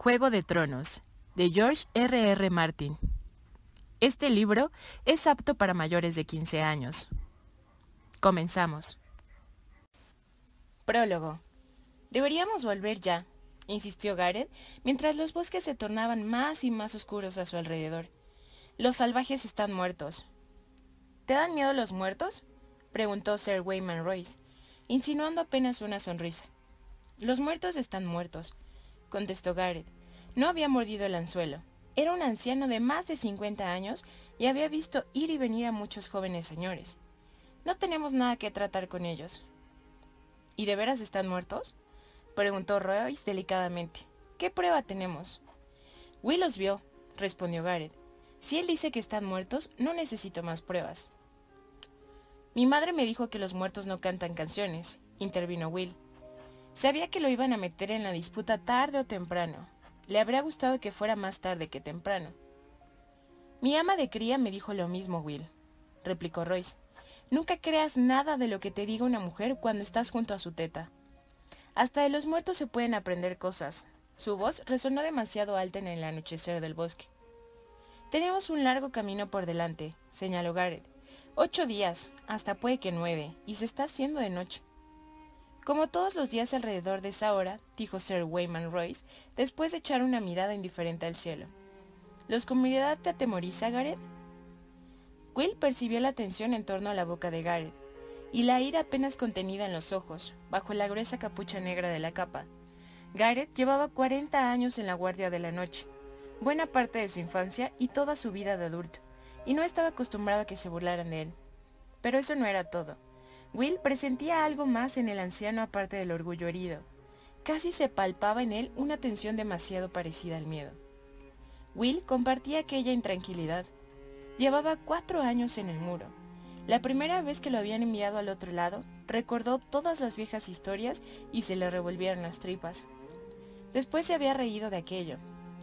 Juego de Tronos, de George R. R. Martin. Este libro es apto para mayores de 15 años. Comenzamos. Prólogo. Deberíamos volver ya, insistió Gareth, mientras los bosques se tornaban más y más oscuros a su alrededor. Los salvajes están muertos. ¿Te dan miedo los muertos? preguntó Sir Wayman Royce, insinuando apenas una sonrisa. Los muertos están muertos, contestó Gareth. No había mordido el anzuelo. Era un anciano de más de 50 años y había visto ir y venir a muchos jóvenes señores. No tenemos nada que tratar con ellos. ¿Y de veras están muertos? preguntó Royce delicadamente. ¿Qué prueba tenemos? Will los vio, respondió Gareth. Si él dice que están muertos, no necesito más pruebas. Mi madre me dijo que los muertos no cantan canciones, intervino Will. Sabía que lo iban a meter en la disputa tarde o temprano. Le habría gustado que fuera más tarde que temprano. Mi ama de cría me dijo lo mismo, Will, replicó Royce. Nunca creas nada de lo que te diga una mujer cuando estás junto a su teta. Hasta de los muertos se pueden aprender cosas. Su voz resonó demasiado alta en el anochecer del bosque. Tenemos un largo camino por delante, señaló Garrett. Ocho días, hasta puede que nueve, y se está haciendo de noche. Como todos los días alrededor de esa hora, dijo Sir Wayman Royce, después de echar una mirada indiferente al cielo. ¿Los comunidad te atemoriza, Gareth? Will percibió la tensión en torno a la boca de Gareth, y la ira apenas contenida en los ojos, bajo la gruesa capucha negra de la capa. Gareth llevaba 40 años en la guardia de la noche, buena parte de su infancia y toda su vida de adulto, y no estaba acostumbrado a que se burlaran de él. Pero eso no era todo. Will presentía algo más en el anciano aparte del orgullo herido. Casi se palpaba en él una tensión demasiado parecida al miedo. Will compartía aquella intranquilidad. Llevaba cuatro años en el muro. La primera vez que lo habían enviado al otro lado, recordó todas las viejas historias y se le revolvieron las tripas. Después se había reído de aquello,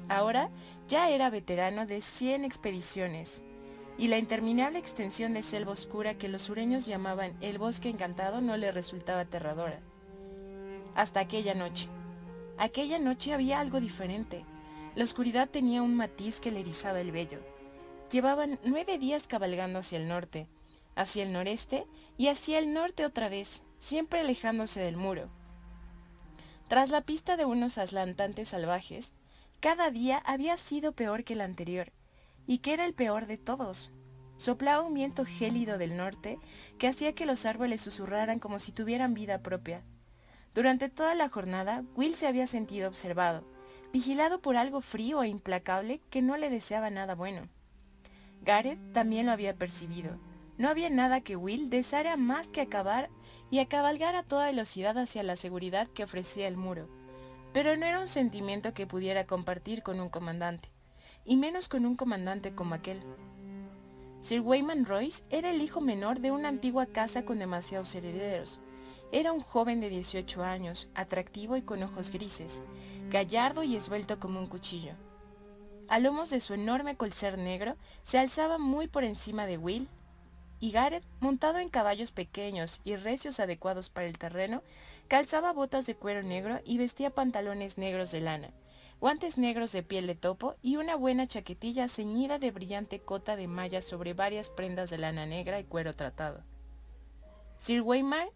Ahora ya era veterano de 100 expediciones, y la interminable extensión de selva oscura que los sureños llamaban el bosque encantado no le resultaba aterradora. Hasta aquella noche. Aquella noche había algo diferente. La oscuridad tenía un matiz que le erizaba el vello. Llevaban nueve días cabalgando hacia el norte, hacia el noreste y hacia el norte otra vez, siempre alejándose del muro. Tras la pista de unos aslantantes salvajes, cada día había sido peor que el anterior, y que era el peor de todos. Soplaba un viento gélido del norte que hacía que los árboles susurraran como si tuvieran vida propia. Durante toda la jornada, Will se había sentido observado, vigilado por algo frío e implacable que no le deseaba nada bueno. Gareth también lo había percibido. No había nada que Will deseara más que acabar y a cabalgar a toda velocidad hacia la seguridad que ofrecía el muro pero no era un sentimiento que pudiera compartir con un comandante, y menos con un comandante como aquel. Sir Wayman Royce era el hijo menor de una antigua casa con demasiados herederos. Era un joven de 18 años, atractivo y con ojos grises, gallardo y esbelto como un cuchillo. A lomos de su enorme colcer negro se alzaba muy por encima de Will, y Gareth, montado en caballos pequeños y recios adecuados para el terreno, calzaba botas de cuero negro y vestía pantalones negros de lana, guantes negros de piel de topo y una buena chaquetilla ceñida de brillante cota de malla sobre varias prendas de lana negra y cuero tratado. Sir Waymar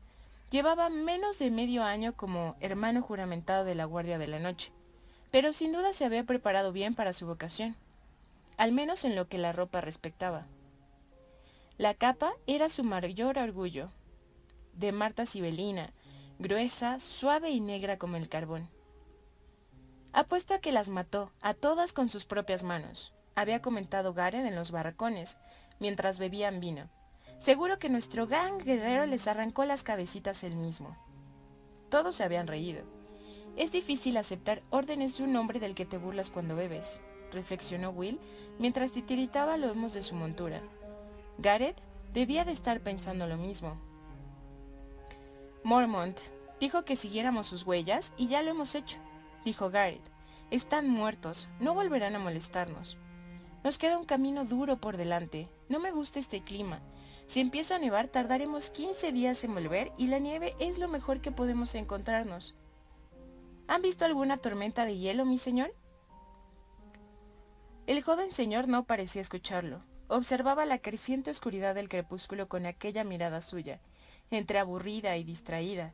llevaba menos de medio año como hermano juramentado de la Guardia de la Noche, pero sin duda se había preparado bien para su vocación, al menos en lo que la ropa respectaba. La capa era su mayor orgullo, de Marta Sibelina, gruesa, suave y negra como el carbón. Apuesto a que las mató, a todas con sus propias manos, había comentado Gareth en los barracones, mientras bebían vino. Seguro que nuestro gran guerrero les arrancó las cabecitas él mismo. Todos se habían reído. Es difícil aceptar órdenes de un hombre del que te burlas cuando bebes, reflexionó Will mientras titiritaba lomos de su montura. Gareth debía de estar pensando lo mismo. Mormont dijo que siguiéramos sus huellas y ya lo hemos hecho, dijo Gareth. Están muertos, no volverán a molestarnos. Nos queda un camino duro por delante. No me gusta este clima. Si empieza a nevar tardaremos 15 días en volver y la nieve es lo mejor que podemos encontrarnos. ¿Han visto alguna tormenta de hielo, mi señor? El joven señor no parecía escucharlo. Observaba la creciente oscuridad del crepúsculo con aquella mirada suya, entre aburrida y distraída.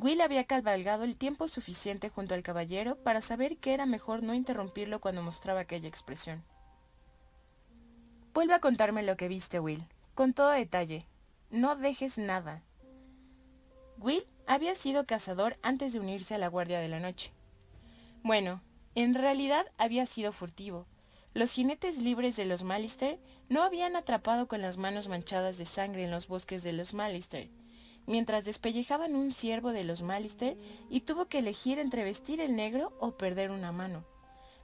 Will había cabalgado el tiempo suficiente junto al caballero para saber que era mejor no interrumpirlo cuando mostraba aquella expresión. Vuelve a contarme lo que viste, Will, con todo detalle. No dejes nada. Will había sido cazador antes de unirse a la Guardia de la Noche. Bueno, en realidad había sido furtivo. Los jinetes libres de los Malister no habían atrapado con las manos manchadas de sangre en los bosques de los Malister, mientras despellejaban un ciervo de los Malister y tuvo que elegir entre vestir el negro o perder una mano.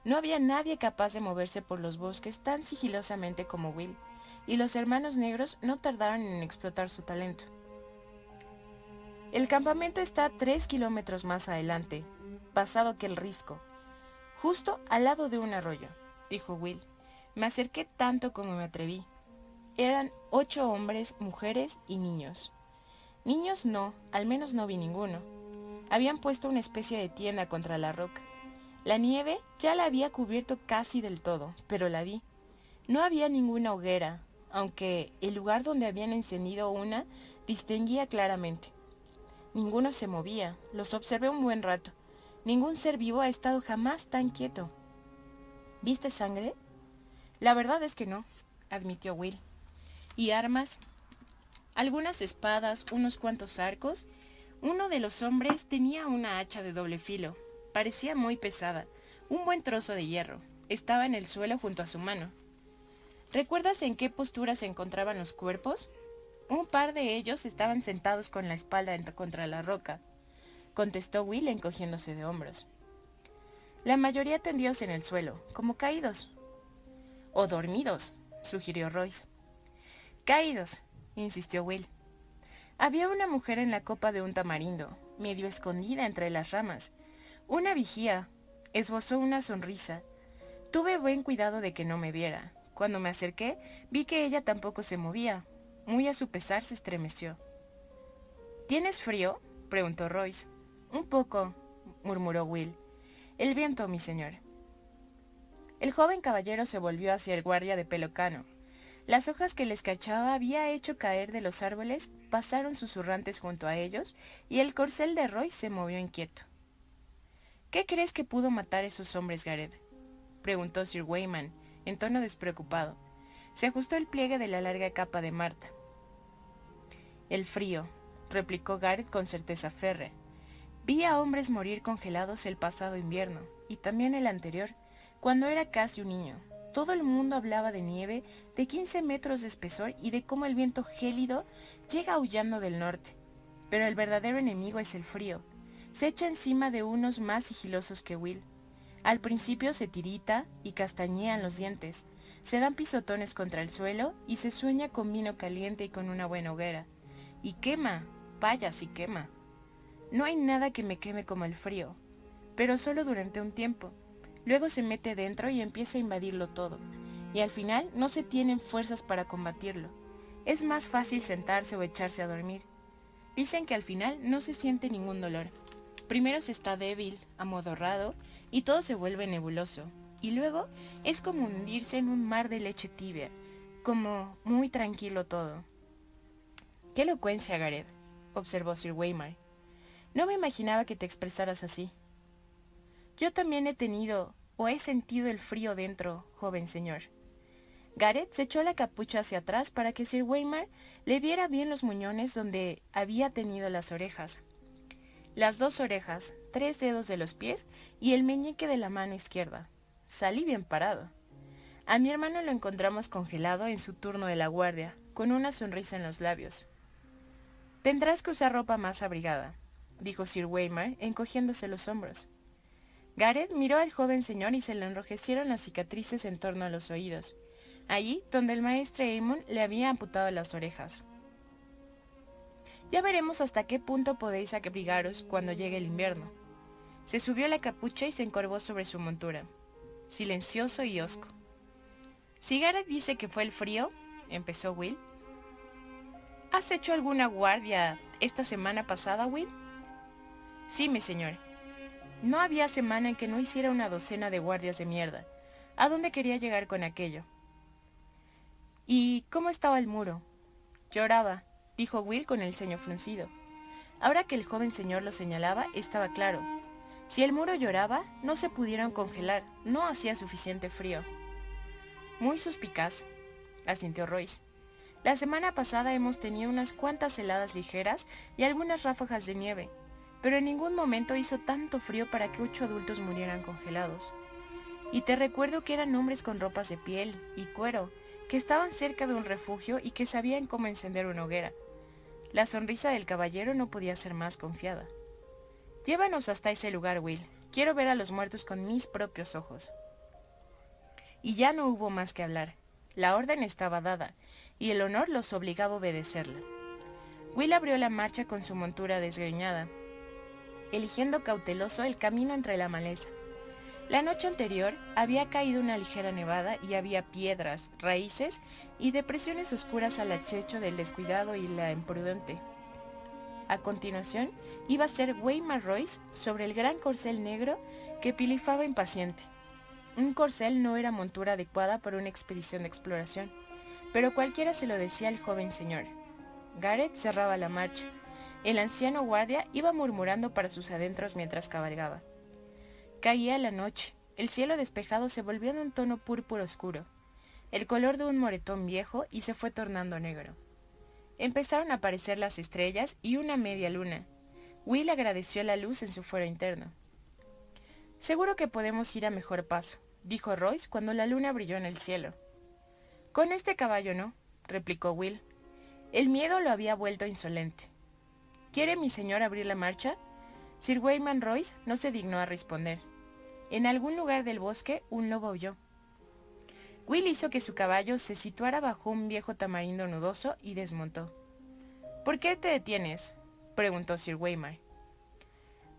No había nadie capaz de moverse por los bosques tan sigilosamente como Will, y los hermanos negros no tardaron en explotar su talento. El campamento está tres kilómetros más adelante, pasado que el risco, justo al lado de un arroyo, dijo Will. Me acerqué tanto como me atreví. Eran ocho hombres, mujeres y niños. Niños no, al menos no vi ninguno. Habían puesto una especie de tienda contra la roca. La nieve ya la había cubierto casi del todo, pero la vi. No había ninguna hoguera, aunque el lugar donde habían encendido una distinguía claramente. Ninguno se movía, los observé un buen rato. Ningún ser vivo ha estado jamás tan quieto. ¿Viste sangre? La verdad es que no, admitió Will. ¿Y armas? Algunas espadas, unos cuantos arcos. Uno de los hombres tenía una hacha de doble filo. Parecía muy pesada. Un buen trozo de hierro. Estaba en el suelo junto a su mano. ¿Recuerdas en qué postura se encontraban los cuerpos? Un par de ellos estaban sentados con la espalda contra la roca, contestó Will encogiéndose de hombros. La mayoría tendidos en el suelo, como caídos. O dormidos, sugirió Royce. Caídos, insistió Will. Había una mujer en la copa de un tamarindo, medio escondida entre las ramas. Una vigía. Esbozó una sonrisa. Tuve buen cuidado de que no me viera. Cuando me acerqué, vi que ella tampoco se movía. Muy a su pesar se estremeció. ¿Tienes frío? preguntó Royce. Un poco, murmuró Will. El viento, mi señor. El joven caballero se volvió hacia el guardia de pelo cano. Las hojas que les cachaba había hecho caer de los árboles pasaron susurrantes junto a ellos y el corcel de Roy se movió inquieto. ¿Qué crees que pudo matar esos hombres, Gareth? preguntó Sir Wayman, en tono despreocupado. Se ajustó el pliegue de la larga capa de Marta. El frío, replicó Gareth con certeza férrea. Vi a hombres morir congelados el pasado invierno, y también el anterior, cuando era casi un niño. Todo el mundo hablaba de nieve de 15 metros de espesor y de cómo el viento gélido llega aullando del norte. Pero el verdadero enemigo es el frío. Se echa encima de unos más sigilosos que Will. Al principio se tirita y castañean los dientes, se dan pisotones contra el suelo y se sueña con vino caliente y con una buena hoguera. Y quema, vaya si quema. No hay nada que me queme como el frío, pero solo durante un tiempo. Luego se mete dentro y empieza a invadirlo todo, y al final no se tienen fuerzas para combatirlo. Es más fácil sentarse o echarse a dormir. Dicen que al final no se siente ningún dolor. Primero se está débil, amodorrado, y todo se vuelve nebuloso. Y luego es como hundirse en un mar de leche tibia, como muy tranquilo todo. Qué elocuencia, Gareth, observó Sir Waymar. No me imaginaba que te expresaras así. Yo también he tenido o he sentido el frío dentro, joven señor. Gareth se echó la capucha hacia atrás para que Sir Waymar le viera bien los muñones donde había tenido las orejas. Las dos orejas, tres dedos de los pies y el meñique de la mano izquierda. Salí bien parado. A mi hermano lo encontramos congelado en su turno de la guardia, con una sonrisa en los labios. Tendrás que usar ropa más abrigada, dijo Sir Waymar, encogiéndose los hombros. Gareth miró al joven señor y se le enrojecieron las cicatrices en torno a los oídos, allí donde el maestre Amon le había amputado las orejas. Ya veremos hasta qué punto podéis abrigaros cuando llegue el invierno. Se subió la capucha y se encorvó sobre su montura, silencioso y hosco. Si Gareth dice que fue el frío, empezó Will. ¿Has hecho alguna guardia esta semana pasada, Will? Sí, mi señor. No había semana en que no hiciera una docena de guardias de mierda. ¿A dónde quería llegar con aquello? ¿Y cómo estaba el muro? Lloraba, dijo Will con el ceño fruncido. Ahora que el joven señor lo señalaba, estaba claro. Si el muro lloraba, no se pudieron congelar, no hacía suficiente frío. Muy suspicaz, asintió Royce. La semana pasada hemos tenido unas cuantas heladas ligeras y algunas ráfagas de nieve, pero en ningún momento hizo tanto frío para que ocho adultos murieran congelados. Y te recuerdo que eran hombres con ropas de piel y cuero, que estaban cerca de un refugio y que sabían cómo encender una hoguera. La sonrisa del caballero no podía ser más confiada. Llévanos hasta ese lugar, Will. Quiero ver a los muertos con mis propios ojos. Y ya no hubo más que hablar. La orden estaba dada, y el honor los obligaba a obedecerla. Will abrió la marcha con su montura desgreñada, eligiendo cauteloso el camino entre la maleza. La noche anterior había caído una ligera nevada y había piedras, raíces y depresiones oscuras al achecho del descuidado y la imprudente. A continuación, iba a ser Weimar Royce sobre el gran corcel negro que pilifaba impaciente. Un corcel no era montura adecuada para una expedición de exploración pero cualquiera se lo decía al joven señor. Gareth cerraba la marcha. El anciano guardia iba murmurando para sus adentros mientras cabalgaba. Caía la noche. El cielo despejado se volvió de un tono púrpura oscuro, el color de un moretón viejo y se fue tornando negro. Empezaron a aparecer las estrellas y una media luna. Will agradeció la luz en su fuero interno. Seguro que podemos ir a mejor paso, dijo Royce cuando la luna brilló en el cielo. Con este caballo no, replicó Will. El miedo lo había vuelto insolente. ¿Quiere mi señor abrir la marcha? Sir Wayman Royce no se dignó a responder. En algún lugar del bosque un lobo oyó. Will hizo que su caballo se situara bajo un viejo tamarindo nudoso y desmontó. ¿Por qué te detienes? preguntó Sir Waymar.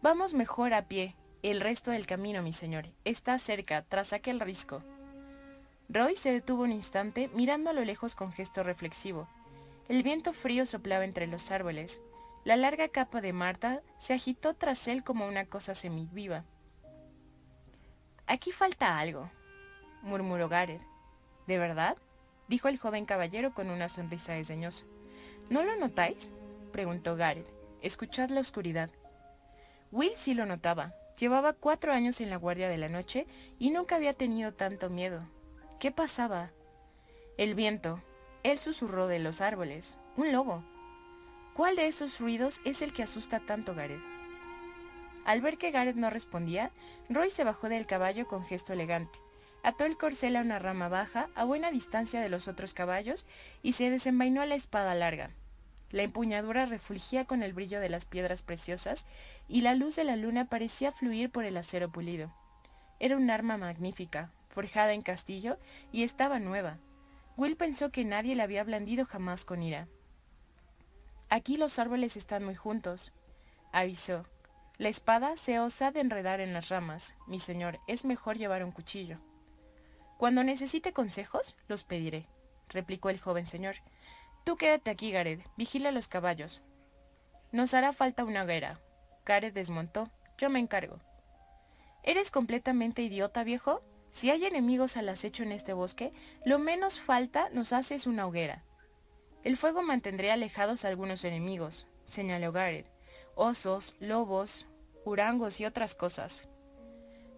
Vamos mejor a pie. El resto del camino, mi señor, está cerca, tras aquel risco. Roy se detuvo un instante mirando a lo lejos con gesto reflexivo. El viento frío soplaba entre los árboles. La larga capa de Marta se agitó tras él como una cosa semiviva. Aquí falta algo, murmuró Gareth. ¿De verdad? dijo el joven caballero con una sonrisa desdeñosa. ¿No lo notáis? preguntó Gareth. Escuchad la oscuridad. Will sí lo notaba. Llevaba cuatro años en la guardia de la noche y nunca había tenido tanto miedo. ¿Qué pasaba? El viento. Él susurró de los árboles. Un lobo. ¿Cuál de esos ruidos es el que asusta tanto Gareth? Al ver que Gareth no respondía, Roy se bajó del caballo con gesto elegante, ató el corcel a una rama baja, a buena distancia de los otros caballos, y se desenvainó la espada larga. La empuñadura refulgía con el brillo de las piedras preciosas, y la luz de la luna parecía fluir por el acero pulido. Era un arma magnífica, forjada en castillo, y estaba nueva. Will pensó que nadie la había blandido jamás con ira. Aquí los árboles están muy juntos, avisó. La espada se osa de enredar en las ramas. Mi señor, es mejor llevar un cuchillo. Cuando necesite consejos, los pediré, replicó el joven señor. Tú quédate aquí, Gareth. Vigila los caballos. Nos hará falta una hoguera. Gareth desmontó. Yo me encargo. ¿Eres completamente idiota, viejo? Si hay enemigos al acecho en este bosque, lo menos falta nos hace es una hoguera. El fuego mantendría alejados a algunos enemigos, señaló Gareth. Osos, lobos, urangos y otras cosas.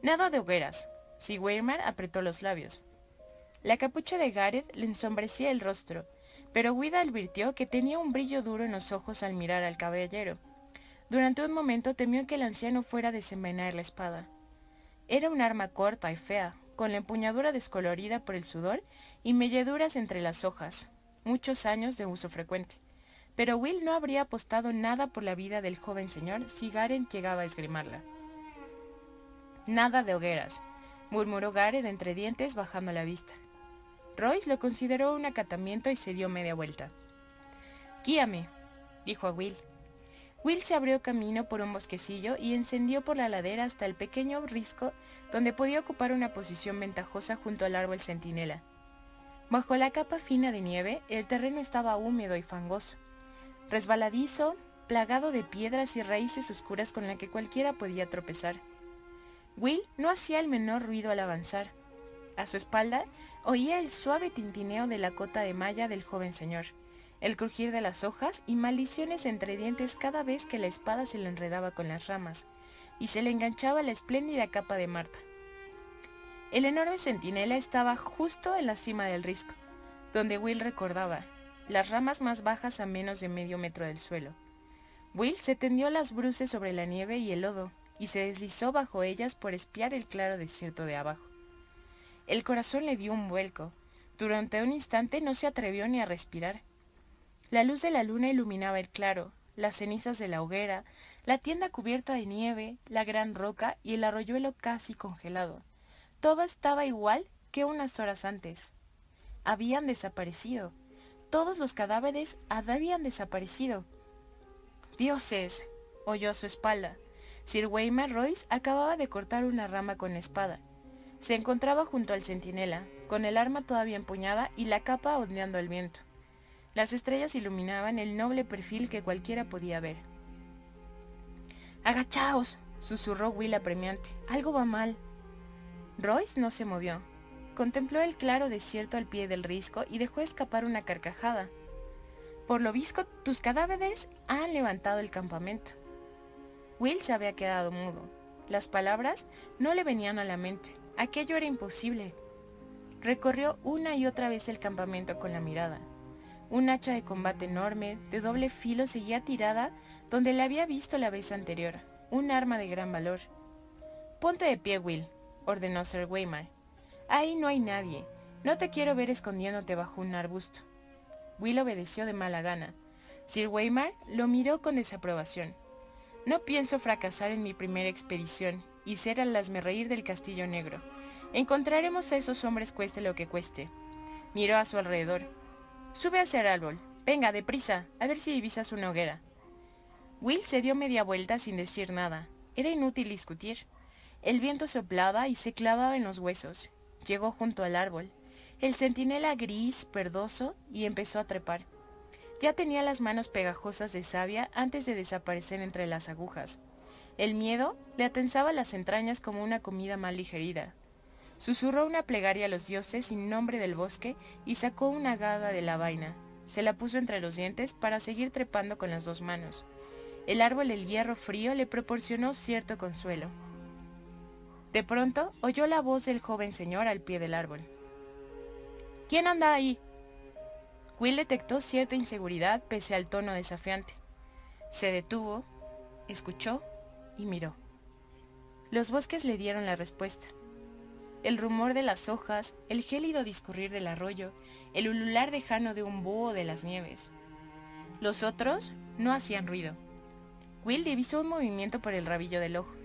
Nada de hogueras. Si Weimar apretó los labios. La capucha de Gareth le ensombrecía el rostro, pero Guida advirtió que tenía un brillo duro en los ojos al mirar al caballero. Durante un momento temió que el anciano fuera a desenvainar la espada. Era un arma corta y fea, con la empuñadura descolorida por el sudor y melleduras entre las hojas, muchos años de uso frecuente. Pero Will no habría apostado nada por la vida del joven señor si Garen llegaba a esgrimarla. Nada de hogueras, murmuró Gareth entre dientes bajando la vista. Royce lo consideró un acatamiento y se dio media vuelta. Guíame, dijo a Will. Will se abrió camino por un bosquecillo y encendió por la ladera hasta el pequeño risco donde podía ocupar una posición ventajosa junto al árbol centinela. Bajo la capa fina de nieve, el terreno estaba húmedo y fangoso, resbaladizo, plagado de piedras y raíces oscuras con las que cualquiera podía tropezar. Will no hacía el menor ruido al avanzar. A su espalda oía el suave tintineo de la cota de malla del joven señor, el crujir de las hojas y maldiciones entre dientes cada vez que la espada se le enredaba con las ramas y se le enganchaba la espléndida capa de Marta. El enorme centinela estaba justo en la cima del risco, donde Will recordaba, las ramas más bajas a menos de medio metro del suelo. Will se tendió las bruces sobre la nieve y el lodo, y se deslizó bajo ellas por espiar el claro desierto de abajo. El corazón le dio un vuelco. Durante un instante no se atrevió ni a respirar. La luz de la luna iluminaba el claro, las cenizas de la hoguera, la tienda cubierta de nieve, la gran roca y el arroyuelo casi congelado. Todo estaba igual que unas horas antes. Habían desaparecido. Todos los cadáveres habían desaparecido. Dioses, oyó a su espalda. Sir Weimar Royce acababa de cortar una rama con la espada. Se encontraba junto al centinela, con el arma todavía empuñada y la capa ondeando al viento. Las estrellas iluminaban el noble perfil que cualquiera podía ver. ¡Agachaos! susurró Will apremiante. Algo va mal. Royce no se movió. Contempló el claro desierto al pie del risco y dejó escapar una carcajada. Por lo visto, tus cadáveres han levantado el campamento. Will se había quedado mudo. Las palabras no le venían a la mente. Aquello era imposible. Recorrió una y otra vez el campamento con la mirada. Un hacha de combate enorme, de doble filo, seguía tirada donde la había visto la vez anterior. Un arma de gran valor. Ponte de pie, Will, ordenó Sir Weimar. Ahí no hay nadie. No te quiero ver escondiéndote bajo un arbusto. Will obedeció de mala gana. Sir Weimar lo miró con desaprobación. No pienso fracasar en mi primera expedición y ser al reír del Castillo Negro. Encontraremos a esos hombres cueste lo que cueste. Miró a su alrededor. Sube hacia el árbol. Venga, deprisa, a ver si divisas una hoguera. Will se dio media vuelta sin decir nada. Era inútil discutir. El viento soplaba y se clavaba en los huesos. Llegó junto al árbol. El centinela gris, verdoso, y empezó a trepar. Ya tenía las manos pegajosas de savia antes de desaparecer entre las agujas. El miedo le atensaba las entrañas como una comida mal digerida. Susurró una plegaria a los dioses en nombre del bosque y sacó una gada de la vaina. Se la puso entre los dientes para seguir trepando con las dos manos. El árbol del hierro frío le proporcionó cierto consuelo. De pronto oyó la voz del joven señor al pie del árbol. ¿Quién anda ahí? Will detectó cierta inseguridad pese al tono desafiante. Se detuvo, escuchó y miró. Los bosques le dieron la respuesta. El rumor de las hojas, el gélido discurrir del arroyo, el ulular lejano de un búho de las nieves. Los otros no hacían ruido. Will divisó un movimiento por el rabillo del ojo.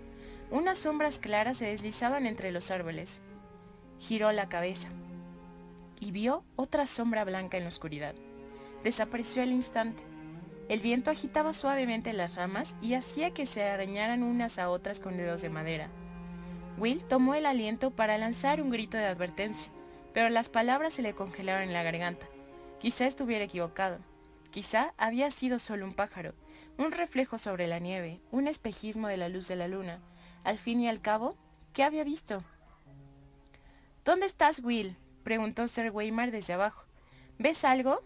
Unas sombras claras se deslizaban entre los árboles. Giró la cabeza y vio otra sombra blanca en la oscuridad. Desapareció al instante. El viento agitaba suavemente las ramas y hacía que se arañaran unas a otras con dedos de madera. Will tomó el aliento para lanzar un grito de advertencia, pero las palabras se le congelaron en la garganta. Quizá estuviera equivocado. Quizá había sido solo un pájaro, un reflejo sobre la nieve, un espejismo de la luz de la luna. Al fin y al cabo, ¿qué había visto? ¿Dónde estás, Will? preguntó Sir Weimar desde abajo. ¿Ves algo?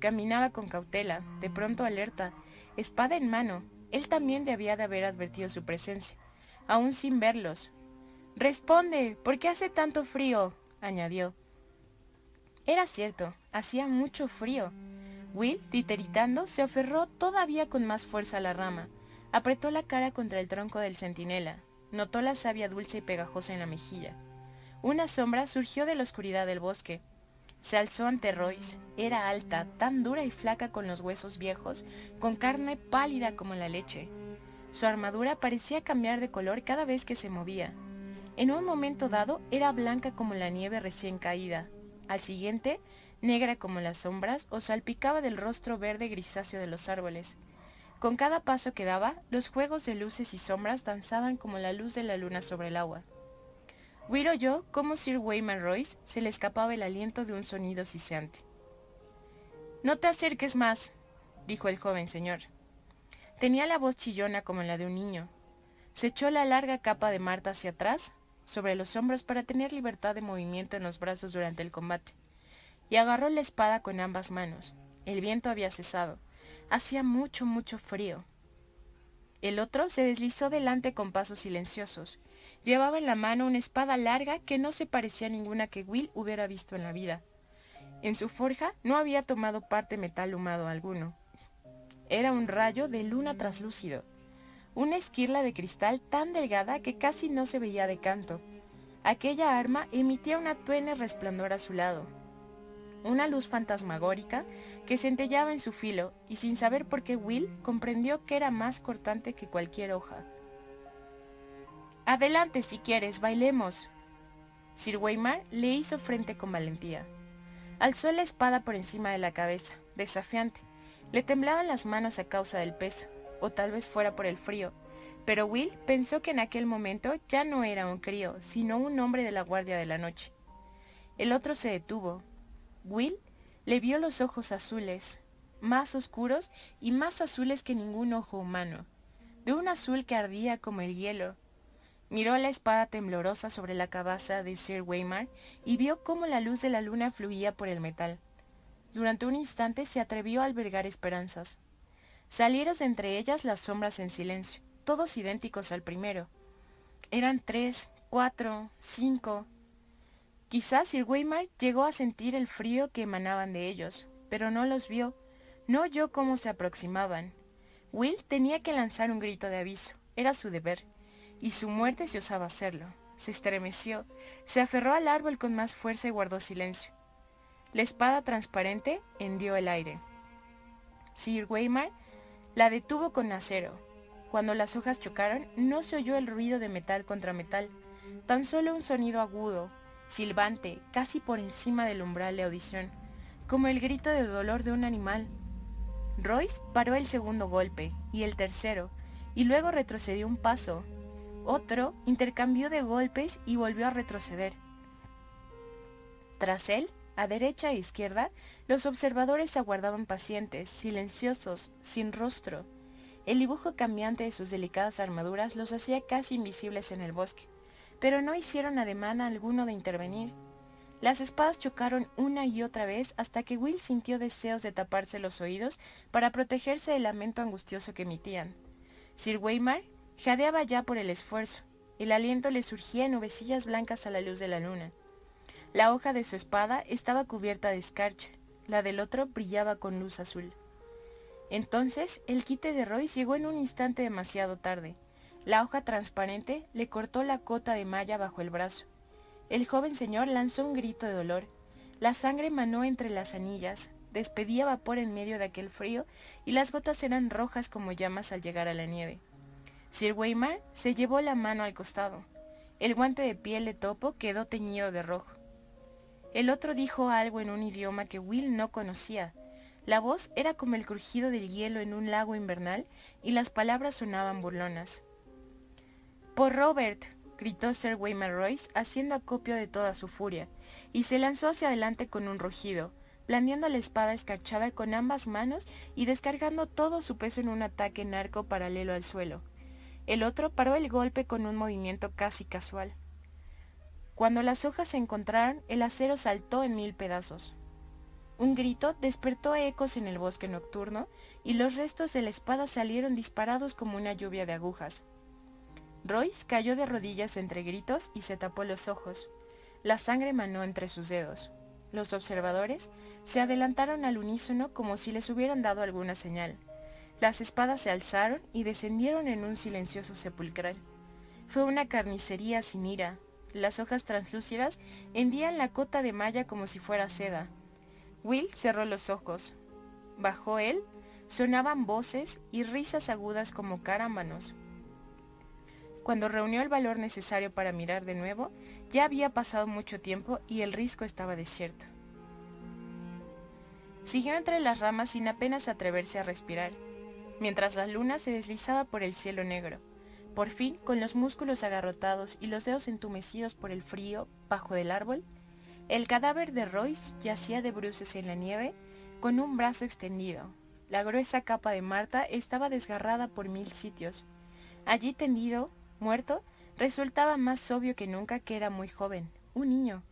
Caminaba con cautela, de pronto alerta, espada en mano. Él también debía de haber advertido su presencia, aún sin verlos. Responde, ¿por qué hace tanto frío? añadió. Era cierto, hacía mucho frío. Will, titeritando, se aferró todavía con más fuerza a la rama. Apretó la cara contra el tronco del centinela. Notó la savia dulce y pegajosa en la mejilla. Una sombra surgió de la oscuridad del bosque. Se alzó ante Royce. Era alta, tan dura y flaca con los huesos viejos, con carne pálida como la leche. Su armadura parecía cambiar de color cada vez que se movía. En un momento dado era blanca como la nieve recién caída. Al siguiente, negra como las sombras o salpicaba del rostro verde grisáceo de los árboles. Con cada paso que daba, los juegos de luces y sombras danzaban como la luz de la luna sobre el agua. Will oyó cómo Sir Wayman Royce se le escapaba el aliento de un sonido siseante. No te acerques más, dijo el joven señor. Tenía la voz chillona como la de un niño. Se echó la larga capa de Marta hacia atrás, sobre los hombros para tener libertad de movimiento en los brazos durante el combate, y agarró la espada con ambas manos. El viento había cesado. Hacía mucho, mucho frío. El otro se deslizó delante con pasos silenciosos. Llevaba en la mano una espada larga que no se parecía a ninguna que Will hubiera visto en la vida. En su forja no había tomado parte metal humado alguno. Era un rayo de luna traslúcido, una esquirla de cristal tan delgada que casi no se veía de canto. Aquella arma emitía una tuene resplandor a su lado, una luz fantasmagórica que centellaba en su filo, y sin saber por qué Will comprendió que era más cortante que cualquier hoja. Adelante si quieres, bailemos. Sir Weimar le hizo frente con valentía. Alzó la espada por encima de la cabeza, desafiante. Le temblaban las manos a causa del peso, o tal vez fuera por el frío, pero Will pensó que en aquel momento ya no era un crío, sino un hombre de la guardia de la noche. El otro se detuvo. Will le vio los ojos azules, más oscuros y más azules que ningún ojo humano, de un azul que ardía como el hielo. Miró la espada temblorosa sobre la cabeza de Sir Weimar y vio cómo la luz de la luna fluía por el metal. Durante un instante se atrevió a albergar esperanzas. Salieron entre ellas las sombras en silencio, todos idénticos al primero. Eran tres, cuatro, cinco, Quizás Sir Weimar llegó a sentir el frío que emanaban de ellos, pero no los vio, no oyó cómo se aproximaban. Will tenía que lanzar un grito de aviso, era su deber, y su muerte se osaba hacerlo. Se estremeció, se aferró al árbol con más fuerza y guardó silencio. La espada transparente hendió el aire. Sir Weimar la detuvo con acero. Cuando las hojas chocaron, no se oyó el ruido de metal contra metal, tan solo un sonido agudo, silbante, casi por encima del umbral de audición, como el grito de dolor de un animal. Royce paró el segundo golpe y el tercero, y luego retrocedió un paso. Otro intercambió de golpes y volvió a retroceder. Tras él, a derecha e izquierda, los observadores aguardaban pacientes, silenciosos, sin rostro. El dibujo cambiante de sus delicadas armaduras los hacía casi invisibles en el bosque pero no hicieron ademán alguno de intervenir. Las espadas chocaron una y otra vez hasta que Will sintió deseos de taparse los oídos para protegerse del lamento angustioso que emitían. Sir Weimar jadeaba ya por el esfuerzo. El aliento le surgía en nubecillas blancas a la luz de la luna. La hoja de su espada estaba cubierta de escarcha, la del otro brillaba con luz azul. Entonces el quite de Royce llegó en un instante demasiado tarde. La hoja transparente le cortó la cota de malla bajo el brazo. El joven señor lanzó un grito de dolor. La sangre manó entre las anillas, despedía vapor en medio de aquel frío y las gotas eran rojas como llamas al llegar a la nieve. Sir Weimar se llevó la mano al costado. El guante de piel de topo quedó teñido de rojo. El otro dijo algo en un idioma que Will no conocía. La voz era como el crujido del hielo en un lago invernal y las palabras sonaban burlonas. ¡Por Robert! gritó Sir Weimar Royce, haciendo acopio de toda su furia, y se lanzó hacia adelante con un rugido, blandiendo la espada escarchada con ambas manos y descargando todo su peso en un ataque narco paralelo al suelo. El otro paró el golpe con un movimiento casi casual. Cuando las hojas se encontraron, el acero saltó en mil pedazos. Un grito despertó ecos en el bosque nocturno y los restos de la espada salieron disparados como una lluvia de agujas. Royce cayó de rodillas entre gritos y se tapó los ojos. La sangre manó entre sus dedos. Los observadores se adelantaron al unísono como si les hubieran dado alguna señal. Las espadas se alzaron y descendieron en un silencioso sepulcral. Fue una carnicería sin ira. Las hojas translúcidas hendían la cota de malla como si fuera seda. Will cerró los ojos. Bajo él sonaban voces y risas agudas como carámbanos. Cuando reunió el valor necesario para mirar de nuevo, ya había pasado mucho tiempo y el risco estaba desierto. Siguió entre las ramas sin apenas atreverse a respirar, mientras la luna se deslizaba por el cielo negro. Por fin, con los músculos agarrotados y los dedos entumecidos por el frío bajo del árbol, el cadáver de Royce yacía de bruces en la nieve con un brazo extendido. La gruesa capa de Marta estaba desgarrada por mil sitios. Allí tendido, muerto, resultaba más obvio que nunca que era muy joven, un niño.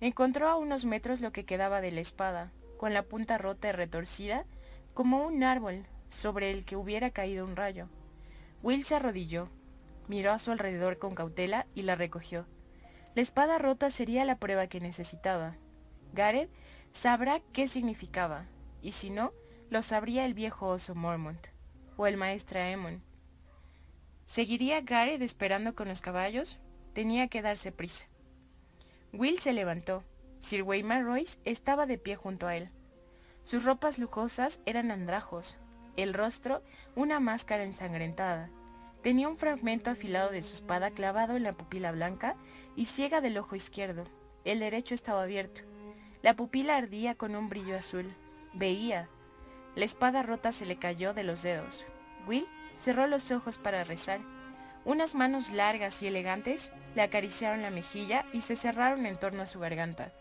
Encontró a unos metros lo que quedaba de la espada, con la punta rota y retorcida, como un árbol sobre el que hubiera caído un rayo. Will se arrodilló, miró a su alrededor con cautela y la recogió. La espada rota sería la prueba que necesitaba. Gareth sabrá qué significaba, y si no, lo sabría el viejo oso Mormont, o el maestro Aemon. ¿Seguiría Gareth esperando con los caballos? Tenía que darse prisa. Will se levantó. Sir Weimar Royce estaba de pie junto a él. Sus ropas lujosas eran andrajos, el rostro una máscara ensangrentada. Tenía un fragmento afilado de su espada clavado en la pupila blanca y ciega del ojo izquierdo. El derecho estaba abierto. La pupila ardía con un brillo azul. Veía. La espada rota se le cayó de los dedos. Will cerró los ojos para rezar. Unas manos largas y elegantes le acariciaron la mejilla y se cerraron en torno a su garganta.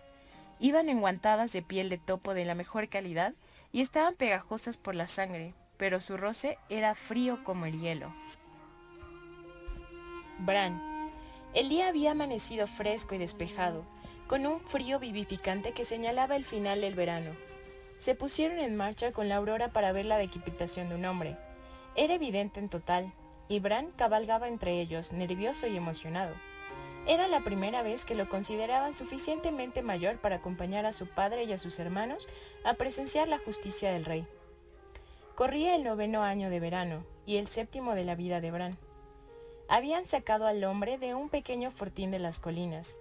Iban enguantadas de piel de topo de la mejor calidad y estaban pegajosas por la sangre, pero su roce era frío como el hielo. Bran. El día había amanecido fresco y despejado, con un frío vivificante que señalaba el final del verano. Se pusieron en marcha con la aurora para ver la decapitación de un hombre. Era evidente en total, y Bran cabalgaba entre ellos, nervioso y emocionado. Era la primera vez que lo consideraban suficientemente mayor para acompañar a su padre y a sus hermanos a presenciar la justicia del rey. Corría el noveno año de verano y el séptimo de la vida de Bran. Habían sacado al hombre de un pequeño fortín de las colinas.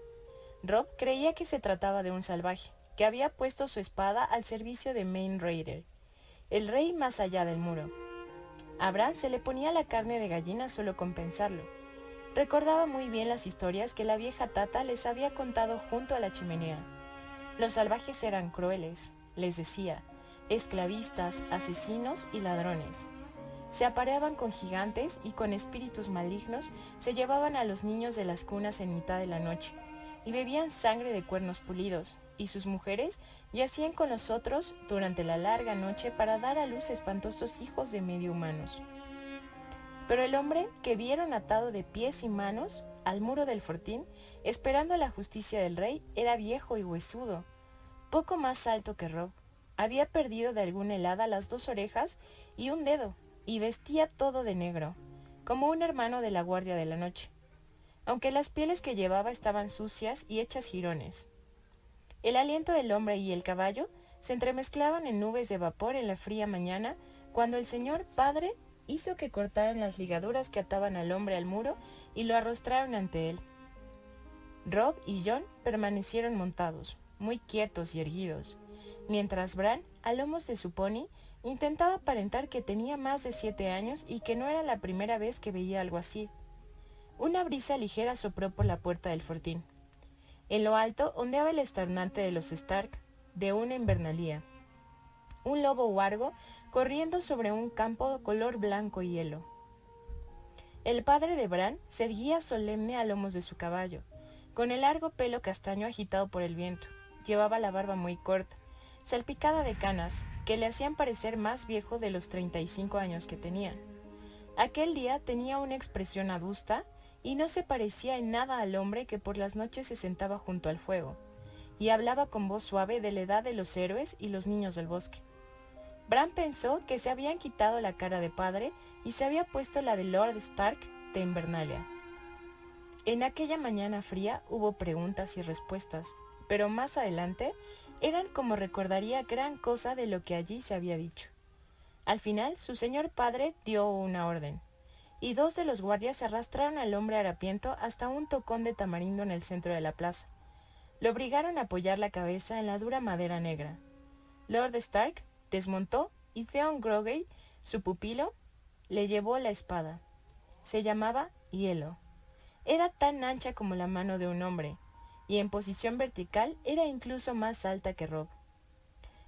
Rob creía que se trataba de un salvaje, que había puesto su espada al servicio de Main Raider, el rey más allá del muro. A Bran se le ponía la carne de gallina solo con pensarlo. Recordaba muy bien las historias que la vieja Tata les había contado junto a la chimenea. Los salvajes eran crueles, les decía, esclavistas, asesinos y ladrones. Se apareaban con gigantes y con espíritus malignos se llevaban a los niños de las cunas en mitad de la noche y bebían sangre de cuernos pulidos, y sus mujeres yacían con los otros durante la larga noche para dar a luz espantosos hijos de medio humanos. Pero el hombre que vieron atado de pies y manos al muro del fortín, esperando la justicia del rey, era viejo y huesudo, poco más alto que Rob. Había perdido de alguna helada las dos orejas y un dedo, y vestía todo de negro, como un hermano de la guardia de la noche, aunque las pieles que llevaba estaban sucias y hechas jirones. El aliento del hombre y el caballo se entremezclaban en nubes de vapor en la fría mañana cuando el señor padre hizo que cortaran las ligaduras que ataban al hombre al muro y lo arrostraron ante él. Rob y John permanecieron montados, muy quietos y erguidos, mientras Bran, a lomos de su pony, intentaba aparentar que tenía más de siete años y que no era la primera vez que veía algo así. Una brisa ligera sopló por la puerta del fortín. En lo alto ondeaba el esternante de los Stark de una invernalía. Un lobo huargo corriendo sobre un campo color blanco y hielo. El padre de Bran se erguía solemne a lomos de su caballo, con el largo pelo castaño agitado por el viento. Llevaba la barba muy corta, salpicada de canas, que le hacían parecer más viejo de los 35 años que tenía. Aquel día tenía una expresión adusta y no se parecía en nada al hombre que por las noches se sentaba junto al fuego, y hablaba con voz suave de la edad de los héroes y los niños del bosque. Bran pensó que se habían quitado la cara de padre y se había puesto la de Lord Stark de Invernalia. En aquella mañana fría hubo preguntas y respuestas, pero más adelante eran como recordaría gran cosa de lo que allí se había dicho. Al final su señor padre dio una orden y dos de los guardias arrastraron al hombre harapiento hasta un tocón de tamarindo en el centro de la plaza. Lo obligaron a apoyar la cabeza en la dura madera negra. Lord Stark desmontó y Theon Grogey, su pupilo, le llevó la espada. Se llamaba Hielo. Era tan ancha como la mano de un hombre, y en posición vertical era incluso más alta que Rob.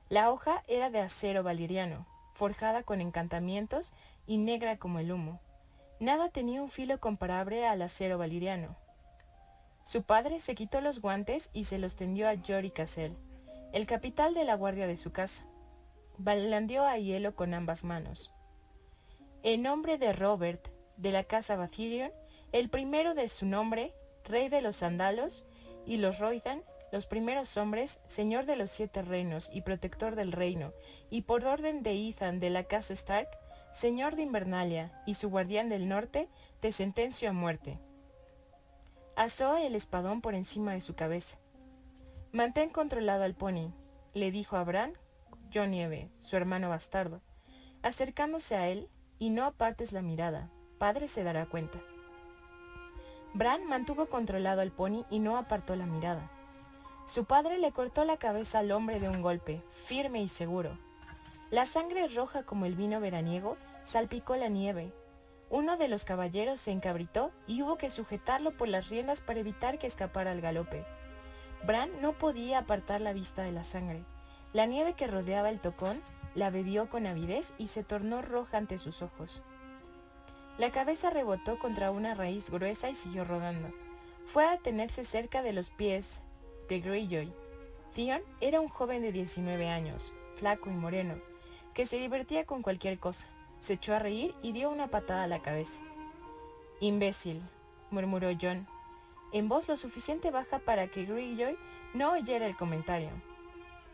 La hoja era de acero valeriano, forjada con encantamientos y negra como el humo. Nada tenía un filo comparable al acero valiriano. Su padre se quitó los guantes y se los tendió a Jory Cassell, el capital de la guardia de su casa. Balandeó a hielo con ambas manos. En nombre de Robert, de la casa Bathirion, el primero de su nombre, rey de los Andalos, y los Roidan, los primeros hombres, señor de los siete reinos y protector del reino, y por orden de Ethan de la casa Stark, señor de Invernalia, y su guardián del norte, te sentencio a muerte. Asó el espadón por encima de su cabeza. Mantén controlado al pony, le dijo a Bran, John Nieve, su hermano bastardo, acercándose a él, y no apartes la mirada, padre se dará cuenta. Bran mantuvo controlado al pony y no apartó la mirada. Su padre le cortó la cabeza al hombre de un golpe, firme y seguro. La sangre roja como el vino veraniego salpicó la nieve. Uno de los caballeros se encabritó y hubo que sujetarlo por las riendas para evitar que escapara al galope. Bran no podía apartar la vista de la sangre. La nieve que rodeaba el tocón la bebió con avidez y se tornó roja ante sus ojos. La cabeza rebotó contra una raíz gruesa y siguió rodando. Fue a tenerse cerca de los pies de Greyjoy. Theon era un joven de 19 años, flaco y moreno, que se divertía con cualquier cosa. Se echó a reír y dio una patada a la cabeza. Imbécil, murmuró John, en voz lo suficiente baja para que Greyjoy no oyera el comentario.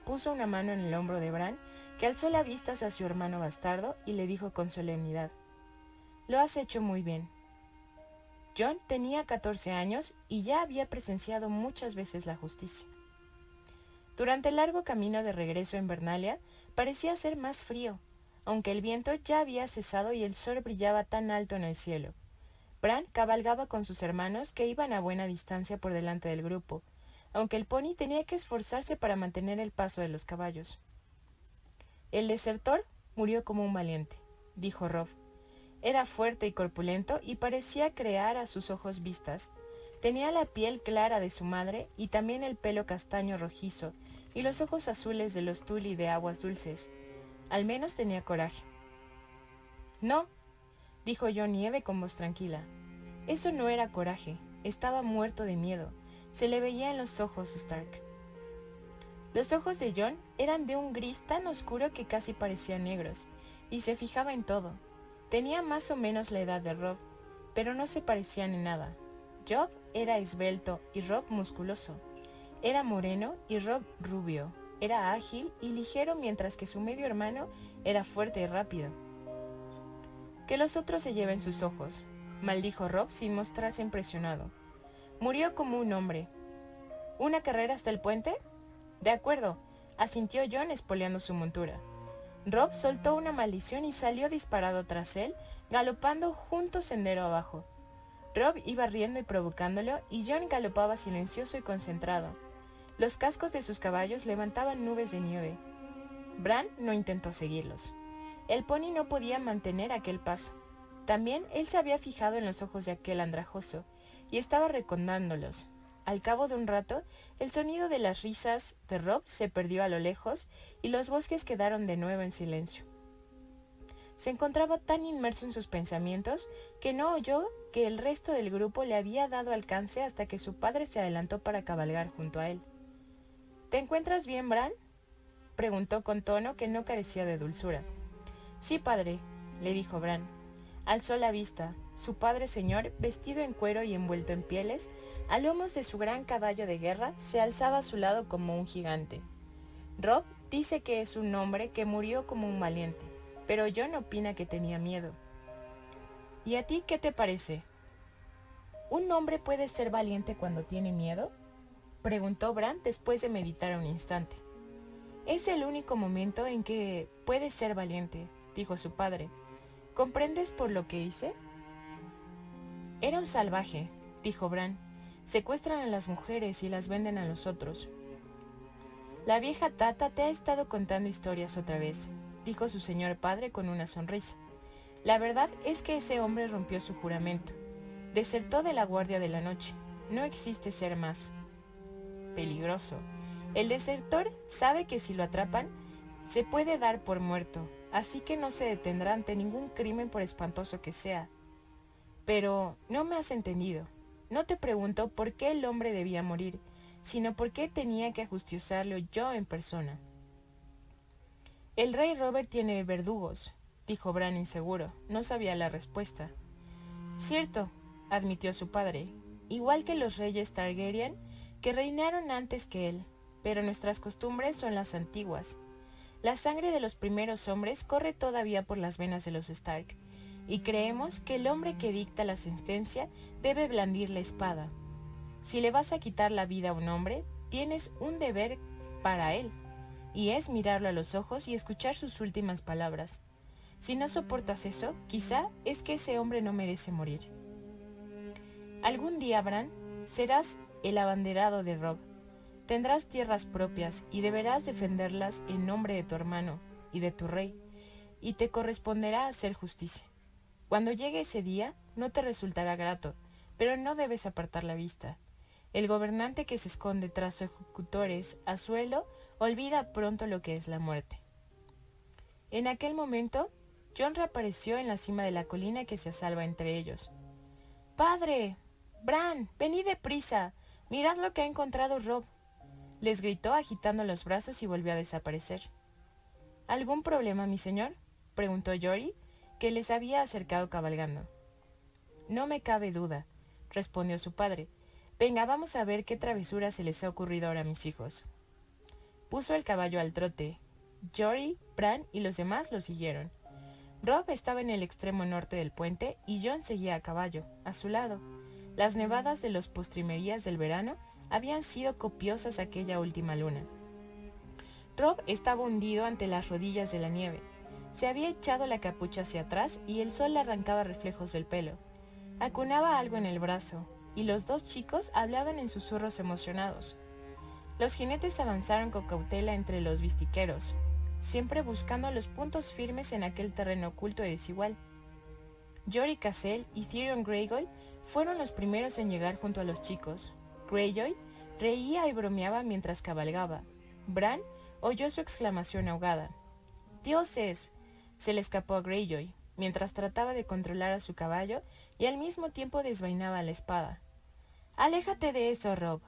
Puso una mano en el hombro de Bran, que alzó la vista hacia su hermano bastardo y le dijo con solemnidad, Lo has hecho muy bien. John tenía 14 años y ya había presenciado muchas veces la justicia. Durante el largo camino de regreso en Bernalia, parecía ser más frío, aunque el viento ya había cesado y el sol brillaba tan alto en el cielo. Bran cabalgaba con sus hermanos que iban a buena distancia por delante del grupo, aunque el pony tenía que esforzarse para mantener el paso de los caballos. El desertor murió como un valiente, dijo Rob. Era fuerte y corpulento y parecía crear a sus ojos vistas. Tenía la piel clara de su madre y también el pelo castaño rojizo y los ojos azules de los tuli de aguas dulces. Al menos tenía coraje. No, dijo John Nieve con voz tranquila. Eso no era coraje, estaba muerto de miedo. Se le veía en los ojos Stark. Los ojos de John eran de un gris tan oscuro que casi parecían negros, y se fijaba en todo. Tenía más o menos la edad de Rob, pero no se parecían en nada. Job era esbelto y Rob musculoso. Era moreno y Rob rubio. Era ágil y ligero mientras que su medio hermano era fuerte y rápido. Que los otros se lleven sus ojos, maldijo Rob sin mostrarse impresionado. Murió como un hombre. ¿Una carrera hasta el puente? De acuerdo, asintió John espoleando su montura. Rob soltó una maldición y salió disparado tras él, galopando junto sendero abajo. Rob iba riendo y provocándolo, y John galopaba silencioso y concentrado. Los cascos de sus caballos levantaban nubes de nieve. Bran no intentó seguirlos. El pony no podía mantener aquel paso. También él se había fijado en los ojos de aquel andrajoso, y estaba recondándolos. Al cabo de un rato, el sonido de las risas de Rob se perdió a lo lejos y los bosques quedaron de nuevo en silencio. Se encontraba tan inmerso en sus pensamientos que no oyó que el resto del grupo le había dado alcance hasta que su padre se adelantó para cabalgar junto a él. ¿Te encuentras bien, Bran? preguntó con tono que no carecía de dulzura. Sí, padre, le dijo Bran. Alzó la vista. Su padre señor, vestido en cuero y envuelto en pieles, a lomos de su gran caballo de guerra, se alzaba a su lado como un gigante. Rob dice que es un hombre que murió como un valiente, pero John opina que tenía miedo. ¿Y a ti qué te parece? ¿Un hombre puede ser valiente cuando tiene miedo? Preguntó Bran después de meditar un instante. Es el único momento en que puede ser valiente, dijo su padre. ¿Comprendes por lo que hice? Era un salvaje, dijo Bran. Secuestran a las mujeres y las venden a los otros. La vieja Tata te ha estado contando historias otra vez, dijo su señor padre con una sonrisa. La verdad es que ese hombre rompió su juramento. Desertó de la guardia de la noche. No existe ser más. Peligroso. El desertor sabe que si lo atrapan, se puede dar por muerto, así que no se detendrá ante ningún crimen por espantoso que sea. Pero no me has entendido. No te pregunto por qué el hombre debía morir, sino por qué tenía que ajusticiarlo yo en persona. El rey Robert tiene verdugos, dijo Bran inseguro. No sabía la respuesta. Cierto, admitió su padre, igual que los reyes Targaryen que reinaron antes que él, pero nuestras costumbres son las antiguas. La sangre de los primeros hombres corre todavía por las venas de los Stark, y creemos que el hombre que dicta la sentencia debe blandir la espada. Si le vas a quitar la vida a un hombre, tienes un deber para él, y es mirarlo a los ojos y escuchar sus últimas palabras. Si no soportas eso, quizá es que ese hombre no merece morir. Algún día, Bran, serás el abanderado de Rob. Tendrás tierras propias y deberás defenderlas en nombre de tu hermano y de tu rey, y te corresponderá hacer justicia. Cuando llegue ese día, no te resultará grato, pero no debes apartar la vista. El gobernante que se esconde tras ejecutores a suelo olvida pronto lo que es la muerte. En aquel momento, John reapareció en la cima de la colina que se salva entre ellos. ¡Padre! Bran, venid deprisa. Mirad lo que ha encontrado Rob. Les gritó agitando los brazos y volvió a desaparecer. ¿Algún problema, mi señor? preguntó Jory, que les había acercado cabalgando. No me cabe duda, respondió su padre. Venga, vamos a ver qué travesura se les ha ocurrido ahora a mis hijos. Puso el caballo al trote. Jory, Bran y los demás lo siguieron. Rob estaba en el extremo norte del puente y John seguía a caballo, a su lado. Las nevadas de los postrimerías del verano habían sido copiosas aquella última luna. Rob estaba hundido ante las rodillas de la nieve. Se había echado la capucha hacia atrás y el sol le arrancaba reflejos del pelo. Acunaba algo en el brazo, y los dos chicos hablaban en susurros emocionados. Los jinetes avanzaron con cautela entre los vistiqueros, siempre buscando los puntos firmes en aquel terreno oculto y desigual. Jory Cassell y Tyrion Greyjoy fueron los primeros en llegar junto a los chicos. Greyjoy reía y bromeaba mientras cabalgaba. Bran oyó su exclamación ahogada. ¡Dioses! se le escapó a Greyjoy, mientras trataba de controlar a su caballo y al mismo tiempo desvainaba la espada. Aléjate de eso, Rob,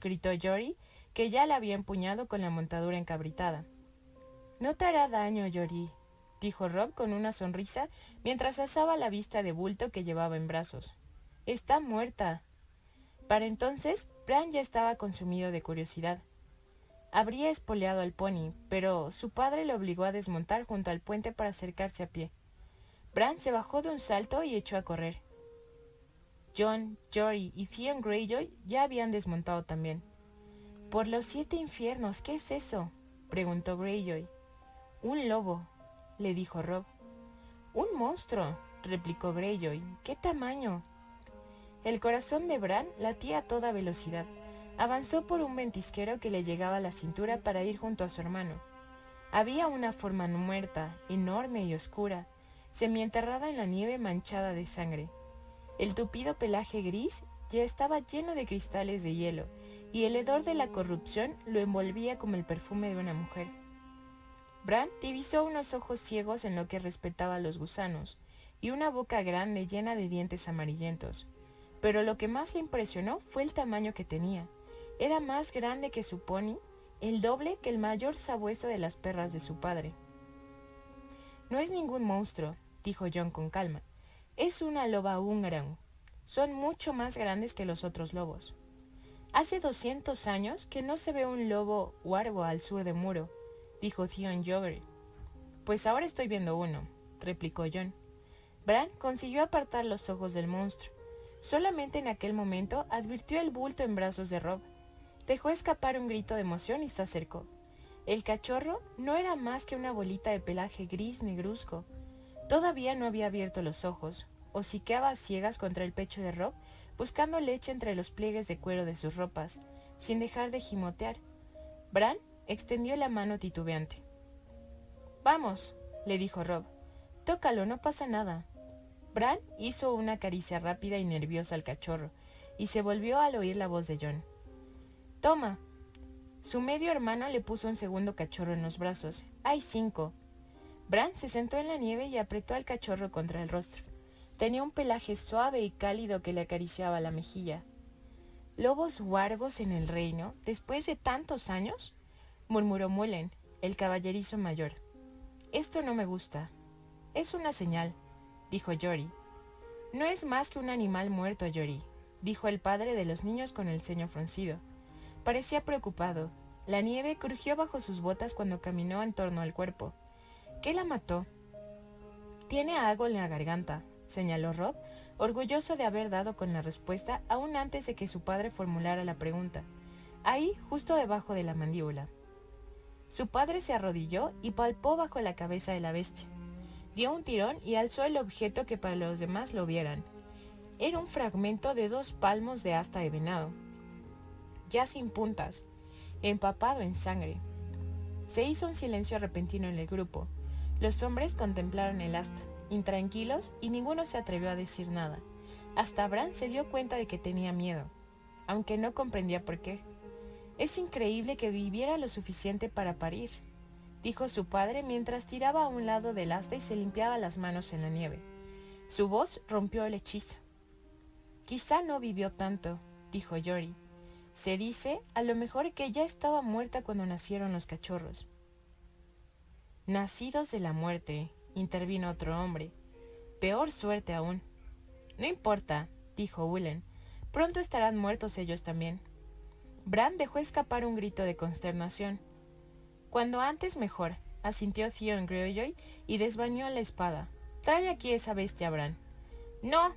gritó Jory, que ya la había empuñado con la montadura encabritada. No te hará daño, Jory, dijo Rob con una sonrisa mientras asaba la vista de bulto que llevaba en brazos. Está muerta. Para entonces, Bran ya estaba consumido de curiosidad. Habría espoleado al pony, pero su padre le obligó a desmontar junto al puente para acercarse a pie. Bran se bajó de un salto y echó a correr. John, Jory y Theon Greyjoy ya habían desmontado también. Por los siete infiernos, ¿qué es eso? preguntó Greyjoy. Un lobo, le dijo Rob. Un monstruo, replicó Greyjoy. ¿Qué tamaño? El corazón de Bran latía a toda velocidad. Avanzó por un ventisquero que le llegaba a la cintura para ir junto a su hermano. Había una forma muerta, enorme y oscura, semienterrada en la nieve manchada de sangre. El tupido pelaje gris ya estaba lleno de cristales de hielo, y el hedor de la corrupción lo envolvía como el perfume de una mujer. Bran divisó unos ojos ciegos en lo que respetaba a los gusanos, y una boca grande llena de dientes amarillentos pero lo que más le impresionó fue el tamaño que tenía. Era más grande que su pony, el doble que el mayor sabueso de las perras de su padre. No es ningún monstruo, dijo John con calma. Es una loba húngara. Son mucho más grandes que los otros lobos. Hace doscientos años que no se ve un lobo huargo al sur de Muro, dijo Theon Jogger. Pues ahora estoy viendo uno, replicó John. Bran consiguió apartar los ojos del monstruo. Solamente en aquel momento advirtió el bulto en brazos de Rob. Dejó escapar un grito de emoción y se acercó. El cachorro no era más que una bolita de pelaje gris negruzco. Todavía no había abierto los ojos, o siqueaba a ciegas contra el pecho de Rob, buscando leche entre los pliegues de cuero de sus ropas, sin dejar de gimotear. Bran extendió la mano titubeante. Vamos, le dijo Rob. Tócalo, no pasa nada. Bran hizo una caricia rápida y nerviosa al cachorro, y se volvió al oír la voz de John. Toma. Su medio hermano le puso un segundo cachorro en los brazos. Hay cinco. Bran se sentó en la nieve y apretó al cachorro contra el rostro. Tenía un pelaje suave y cálido que le acariciaba la mejilla. ¿Lobos huargos en el reino, después de tantos años? murmuró Mullen, el caballerizo mayor. Esto no me gusta. Es una señal dijo Jory. No es más que un animal muerto, Yori, dijo el padre de los niños con el ceño fruncido. Parecía preocupado. La nieve crujió bajo sus botas cuando caminó en torno al cuerpo. ¿Qué la mató? Tiene algo en la garganta, señaló Rob, orgulloso de haber dado con la respuesta aún antes de que su padre formulara la pregunta. Ahí, justo debajo de la mandíbula. Su padre se arrodilló y palpó bajo la cabeza de la bestia. Dio un tirón y alzó el objeto que para los demás lo vieran. Era un fragmento de dos palmos de asta de venado, ya sin puntas, empapado en sangre. Se hizo un silencio repentino en el grupo. Los hombres contemplaron el asta, intranquilos, y ninguno se atrevió a decir nada. Hasta Bran se dio cuenta de que tenía miedo, aunque no comprendía por qué. Es increíble que viviera lo suficiente para parir, dijo su padre mientras tiraba a un lado del asta y se limpiaba las manos en la nieve. Su voz rompió el hechizo. Quizá no vivió tanto, dijo Yori. Se dice, a lo mejor, que ya estaba muerta cuando nacieron los cachorros. Nacidos de la muerte, intervino otro hombre. Peor suerte aún. No importa, dijo Willen. Pronto estarán muertos ellos también. Bran dejó escapar un grito de consternación. Cuando antes mejor, asintió Theon Greyjoy y desvañó la espada. Trae aquí esa bestia, Bran. No,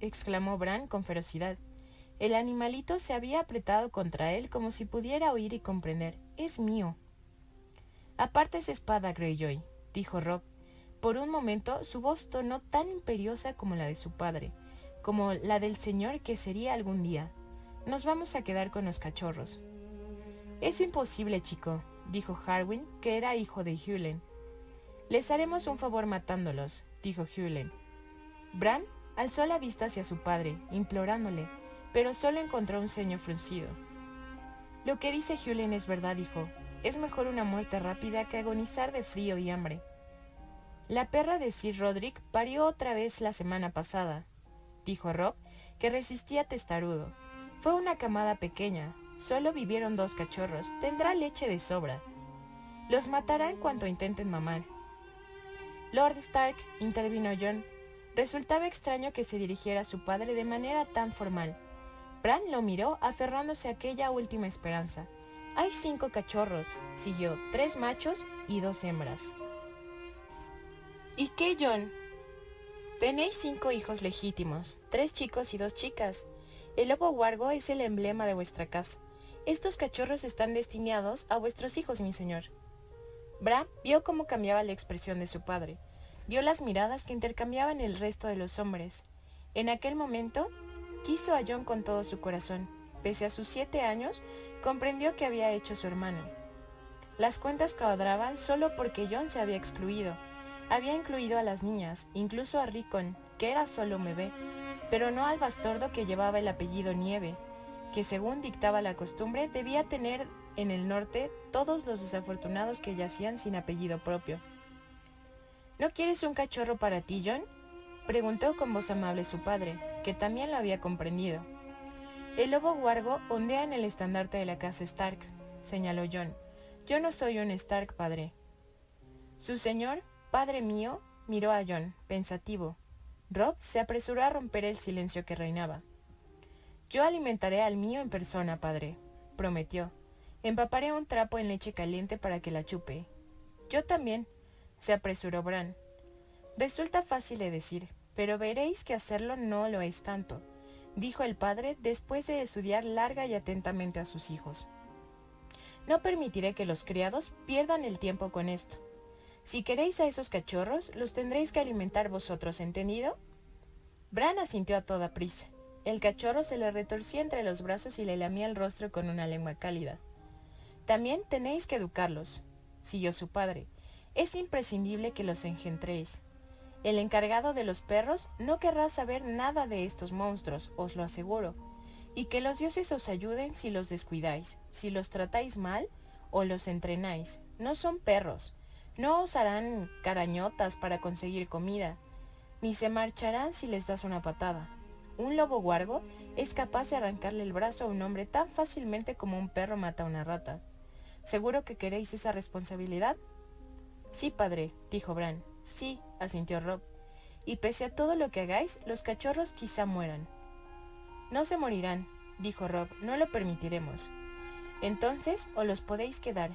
exclamó Bran con ferocidad. El animalito se había apretado contra él como si pudiera oír y comprender. Es mío. Aparte esa espada, Greyjoy, dijo Rob. Por un momento su voz tornó tan imperiosa como la de su padre, como la del señor que sería algún día. Nos vamos a quedar con los cachorros. Es imposible, chico, dijo Harwin, que era hijo de Hewlen. Les haremos un favor matándolos, dijo Hewlen. Bran alzó la vista hacia su padre, implorándole, pero solo encontró un ceño fruncido. Lo que dice Hewlen es verdad, dijo. Es mejor una muerte rápida que agonizar de frío y hambre. La perra de Sir Roderick parió otra vez la semana pasada, dijo Rob, que resistía testarudo. Fue una camada pequeña, Solo vivieron dos cachorros. Tendrá leche de sobra. Los matará en cuanto intenten mamar. Lord Stark, intervino John. Resultaba extraño que se dirigiera a su padre de manera tan formal. Bran lo miró aferrándose a aquella última esperanza. Hay cinco cachorros, siguió, tres machos y dos hembras. ¿Y qué, John? Tenéis cinco hijos legítimos, tres chicos y dos chicas. El lobo huargo es el emblema de vuestra casa. Estos cachorros están destinados a vuestros hijos, mi señor. Bran vio cómo cambiaba la expresión de su padre. Vio las miradas que intercambiaban el resto de los hombres. En aquel momento, quiso a John con todo su corazón. Pese a sus siete años, comprendió que había hecho su hermano. Las cuentas cuadraban solo porque John se había excluido. Había incluido a las niñas, incluso a Rickon, que era solo bebé, pero no al bastardo que llevaba el apellido Nieve, que según dictaba la costumbre debía tener en el norte todos los desafortunados que yacían sin apellido propio. ¿No quieres un cachorro para ti, John? preguntó con voz amable su padre, que también lo había comprendido. El lobo guargo ondea en el estandarte de la casa Stark, señaló John. Yo no soy un Stark, padre. Su señor, padre mío, miró a John, pensativo. Rob se apresuró a romper el silencio que reinaba. Yo alimentaré al mío en persona, padre, prometió. Empaparé un trapo en leche caliente para que la chupe. Yo también, se apresuró Bran. Resulta fácil de decir, pero veréis que hacerlo no lo es tanto, dijo el padre después de estudiar larga y atentamente a sus hijos. No permitiré que los criados pierdan el tiempo con esto. Si queréis a esos cachorros, los tendréis que alimentar vosotros, ¿entendido? Bran asintió a toda prisa. El cachorro se le retorcía entre los brazos y le lamía el rostro con una lengua cálida. También tenéis que educarlos, siguió su padre. Es imprescindible que los engendréis. El encargado de los perros no querrá saber nada de estos monstruos, os lo aseguro, y que los dioses os ayuden si los descuidáis, si los tratáis mal o los entrenáis. No son perros, no os harán carañotas para conseguir comida, ni se marcharán si les das una patada. Un lobo guargo es capaz de arrancarle el brazo a un hombre tan fácilmente como un perro mata a una rata. ¿Seguro que queréis esa responsabilidad? Sí, padre, dijo Bran. Sí, asintió Rob. y pese a todo lo que hagáis, los cachorros quizá mueran. No se morirán, dijo Rob, no lo permitiremos. Entonces os los podéis quedar.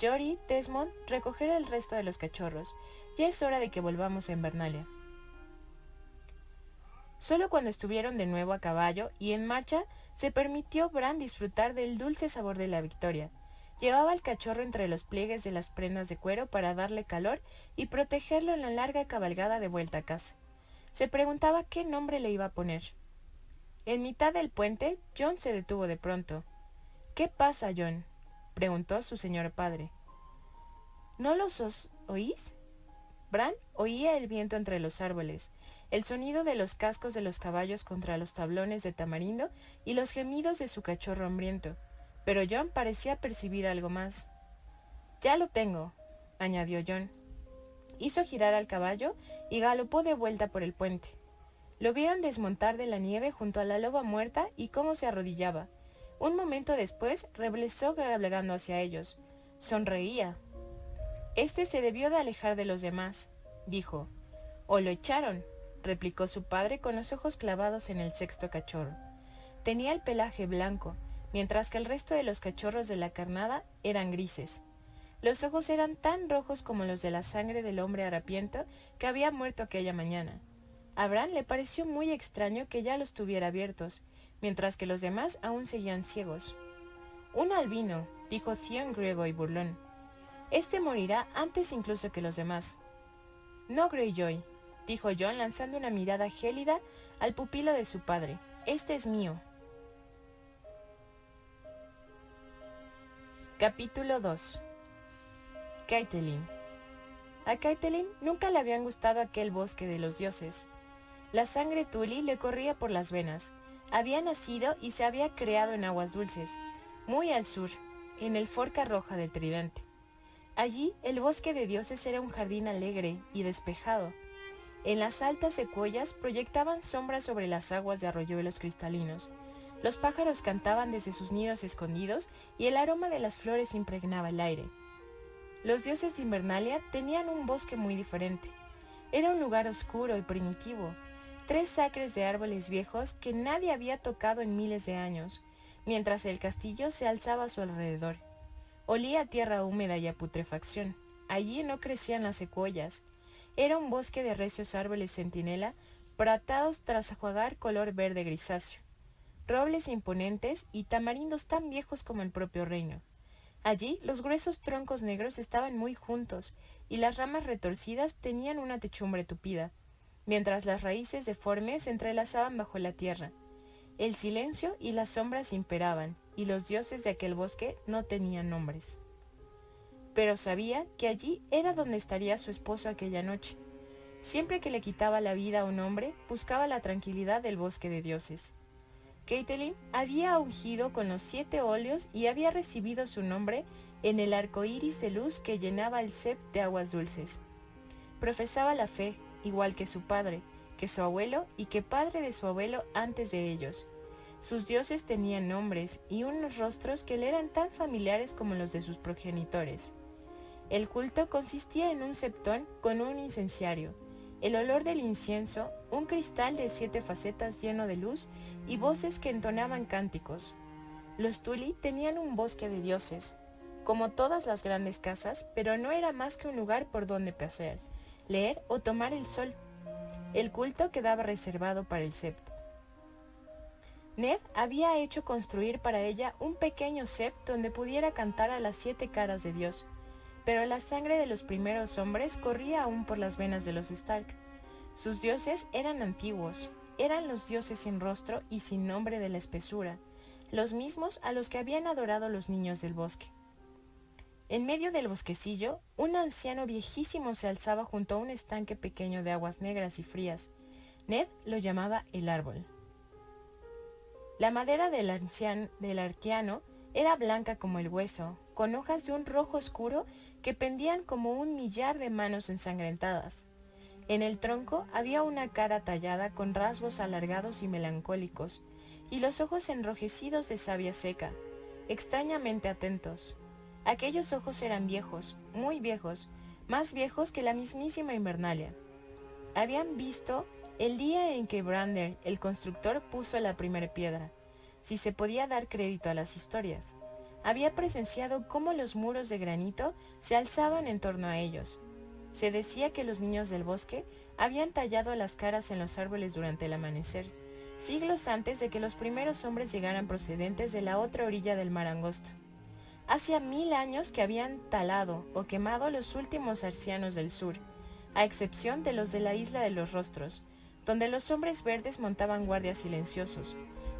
Jory, Desmond, recoger el resto de los cachorros. Ya es hora de que volvamos a Invernalia. Solo cuando estuvieron de nuevo a caballo y en marcha, se permitió Bran disfrutar del dulce sabor de la victoria. Llevaba al cachorro entre los pliegues de las prendas de cuero para darle calor y protegerlo en la larga cabalgada de vuelta a casa. Se preguntaba qué nombre le iba a poner. En mitad del puente, John se detuvo de pronto. ¿Qué pasa, John? preguntó su señor padre. ¿No los oís? Bran oía el viento entre los árboles, el sonido de los cascos de los caballos contra los tablones de tamarindo y los gemidos de su cachorro hambriento, pero John parecía percibir algo más. Ya lo tengo, añadió John. Hizo girar al caballo y galopó de vuelta por el puente. Lo vieron desmontar de la nieve junto a la loba muerta y cómo se arrodillaba. Un momento después reblezó cabalgando hacia ellos. Sonreía. Este se debió de alejar de los demás, dijo. O lo echaron, replicó su padre con los ojos clavados en el sexto cachorro. Tenía el pelaje blanco, mientras que el resto de los cachorros de la carnada eran grises. Los ojos eran tan rojos como los de la sangre del hombre harapiento que había muerto aquella mañana. A Bran le pareció muy extraño que ya los tuviera abiertos, mientras que los demás aún seguían ciegos. Un albino, dijo Theon griego y burlón. Este morirá antes incluso que los demás. No, Greyjoy, dijo John lanzando una mirada gélida al pupilo de su padre. Este es mío. Capítulo 2 Caitlin A Caitlin nunca le habían gustado aquel bosque de los dioses. La sangre Tuli le corría por las venas. Había nacido y se había creado en aguas dulces, muy al sur, en el Forca Roja del Tridente. Allí el bosque de dioses era un jardín alegre y despejado. En las altas secuoyas proyectaban sombras sobre las aguas de arroyuelos cristalinos. Los pájaros cantaban desde sus nidos escondidos y el aroma de las flores impregnaba el aire. Los dioses de Invernalia tenían un bosque muy diferente. Era un lugar oscuro y primitivo, tres acres de árboles viejos que nadie había tocado en miles de años, mientras el castillo se alzaba a su alrededor. Olía a tierra húmeda y a putrefacción. Allí no crecían las secuoyas. Era un bosque de recios árboles centinela, pratados tras ajuagar color verde grisáceo. Robles imponentes y tamarindos tan viejos como el propio reino. Allí los gruesos troncos negros estaban muy juntos y las ramas retorcidas tenían una techumbre tupida, mientras las raíces deformes se entrelazaban bajo la tierra. El silencio y las sombras imperaban, y los dioses de aquel bosque no tenían nombres. Pero sabía que allí era donde estaría su esposo aquella noche. Siempre que le quitaba la vida a un hombre, buscaba la tranquilidad del bosque de dioses. Caitlin había ungido con los siete óleos y había recibido su nombre en el arco iris de luz que llenaba el sept de aguas dulces. Profesaba la fe, igual que su padre, que su abuelo y que padre de su abuelo antes de ellos, sus dioses tenían nombres y unos rostros que le eran tan familiares como los de sus progenitores. El culto consistía en un septón con un incenciario, el olor del incienso, un cristal de siete facetas lleno de luz y voces que entonaban cánticos. Los Tuli tenían un bosque de dioses, como todas las grandes casas, pero no era más que un lugar por donde pasear, leer o tomar el sol. El culto quedaba reservado para el septo. Ned había hecho construir para ella un pequeño sept donde pudiera cantar a las siete caras de Dios, pero la sangre de los primeros hombres corría aún por las venas de los Stark. Sus dioses eran antiguos, eran los dioses sin rostro y sin nombre de la espesura, los mismos a los que habían adorado los niños del bosque. En medio del bosquecillo, un anciano viejísimo se alzaba junto a un estanque pequeño de aguas negras y frías. Ned lo llamaba el árbol. La madera del, anciano, del arqueano era blanca como el hueso, con hojas de un rojo oscuro que pendían como un millar de manos ensangrentadas. En el tronco había una cara tallada con rasgos alargados y melancólicos, y los ojos enrojecidos de savia seca, extrañamente atentos. Aquellos ojos eran viejos, muy viejos, más viejos que la mismísima Invernalia. Habían visto el día en que Brander, el constructor, puso la primera piedra, si se podía dar crédito a las historias. Había presenciado cómo los muros de granito se alzaban en torno a ellos. Se decía que los niños del bosque habían tallado las caras en los árboles durante el amanecer, siglos antes de que los primeros hombres llegaran procedentes de la otra orilla del mar angosto. Hacía mil años que habían talado o quemado los últimos arcianos del sur, a excepción de los de la isla de los rostros, donde los hombres verdes montaban guardias silenciosos.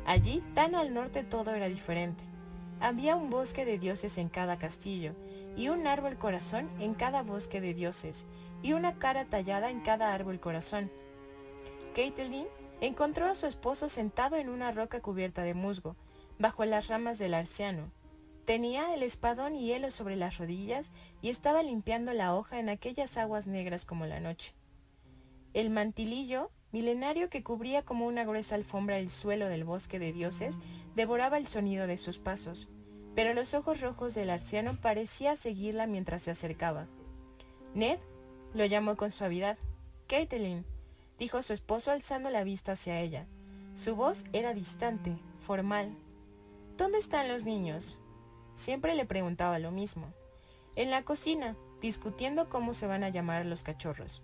Allí, tan al norte todo era diferente. Había un bosque de dioses en cada castillo, y un árbol corazón en cada bosque de dioses, y una cara tallada en cada árbol corazón. Caitlin encontró a su esposo sentado en una roca cubierta de musgo, bajo las ramas del arciano. Tenía el espadón y hielo sobre las rodillas y estaba limpiando la hoja en aquellas aguas negras como la noche. El mantilillo, milenario que cubría como una gruesa alfombra el suelo del bosque de dioses, devoraba el sonido de sus pasos, pero los ojos rojos del arciano parecía seguirla mientras se acercaba. Ned lo llamó con suavidad. Caitlin, dijo su esposo alzando la vista hacia ella. Su voz era distante, formal. ¿Dónde están los niños? Siempre le preguntaba lo mismo. En la cocina, discutiendo cómo se van a llamar los cachorros.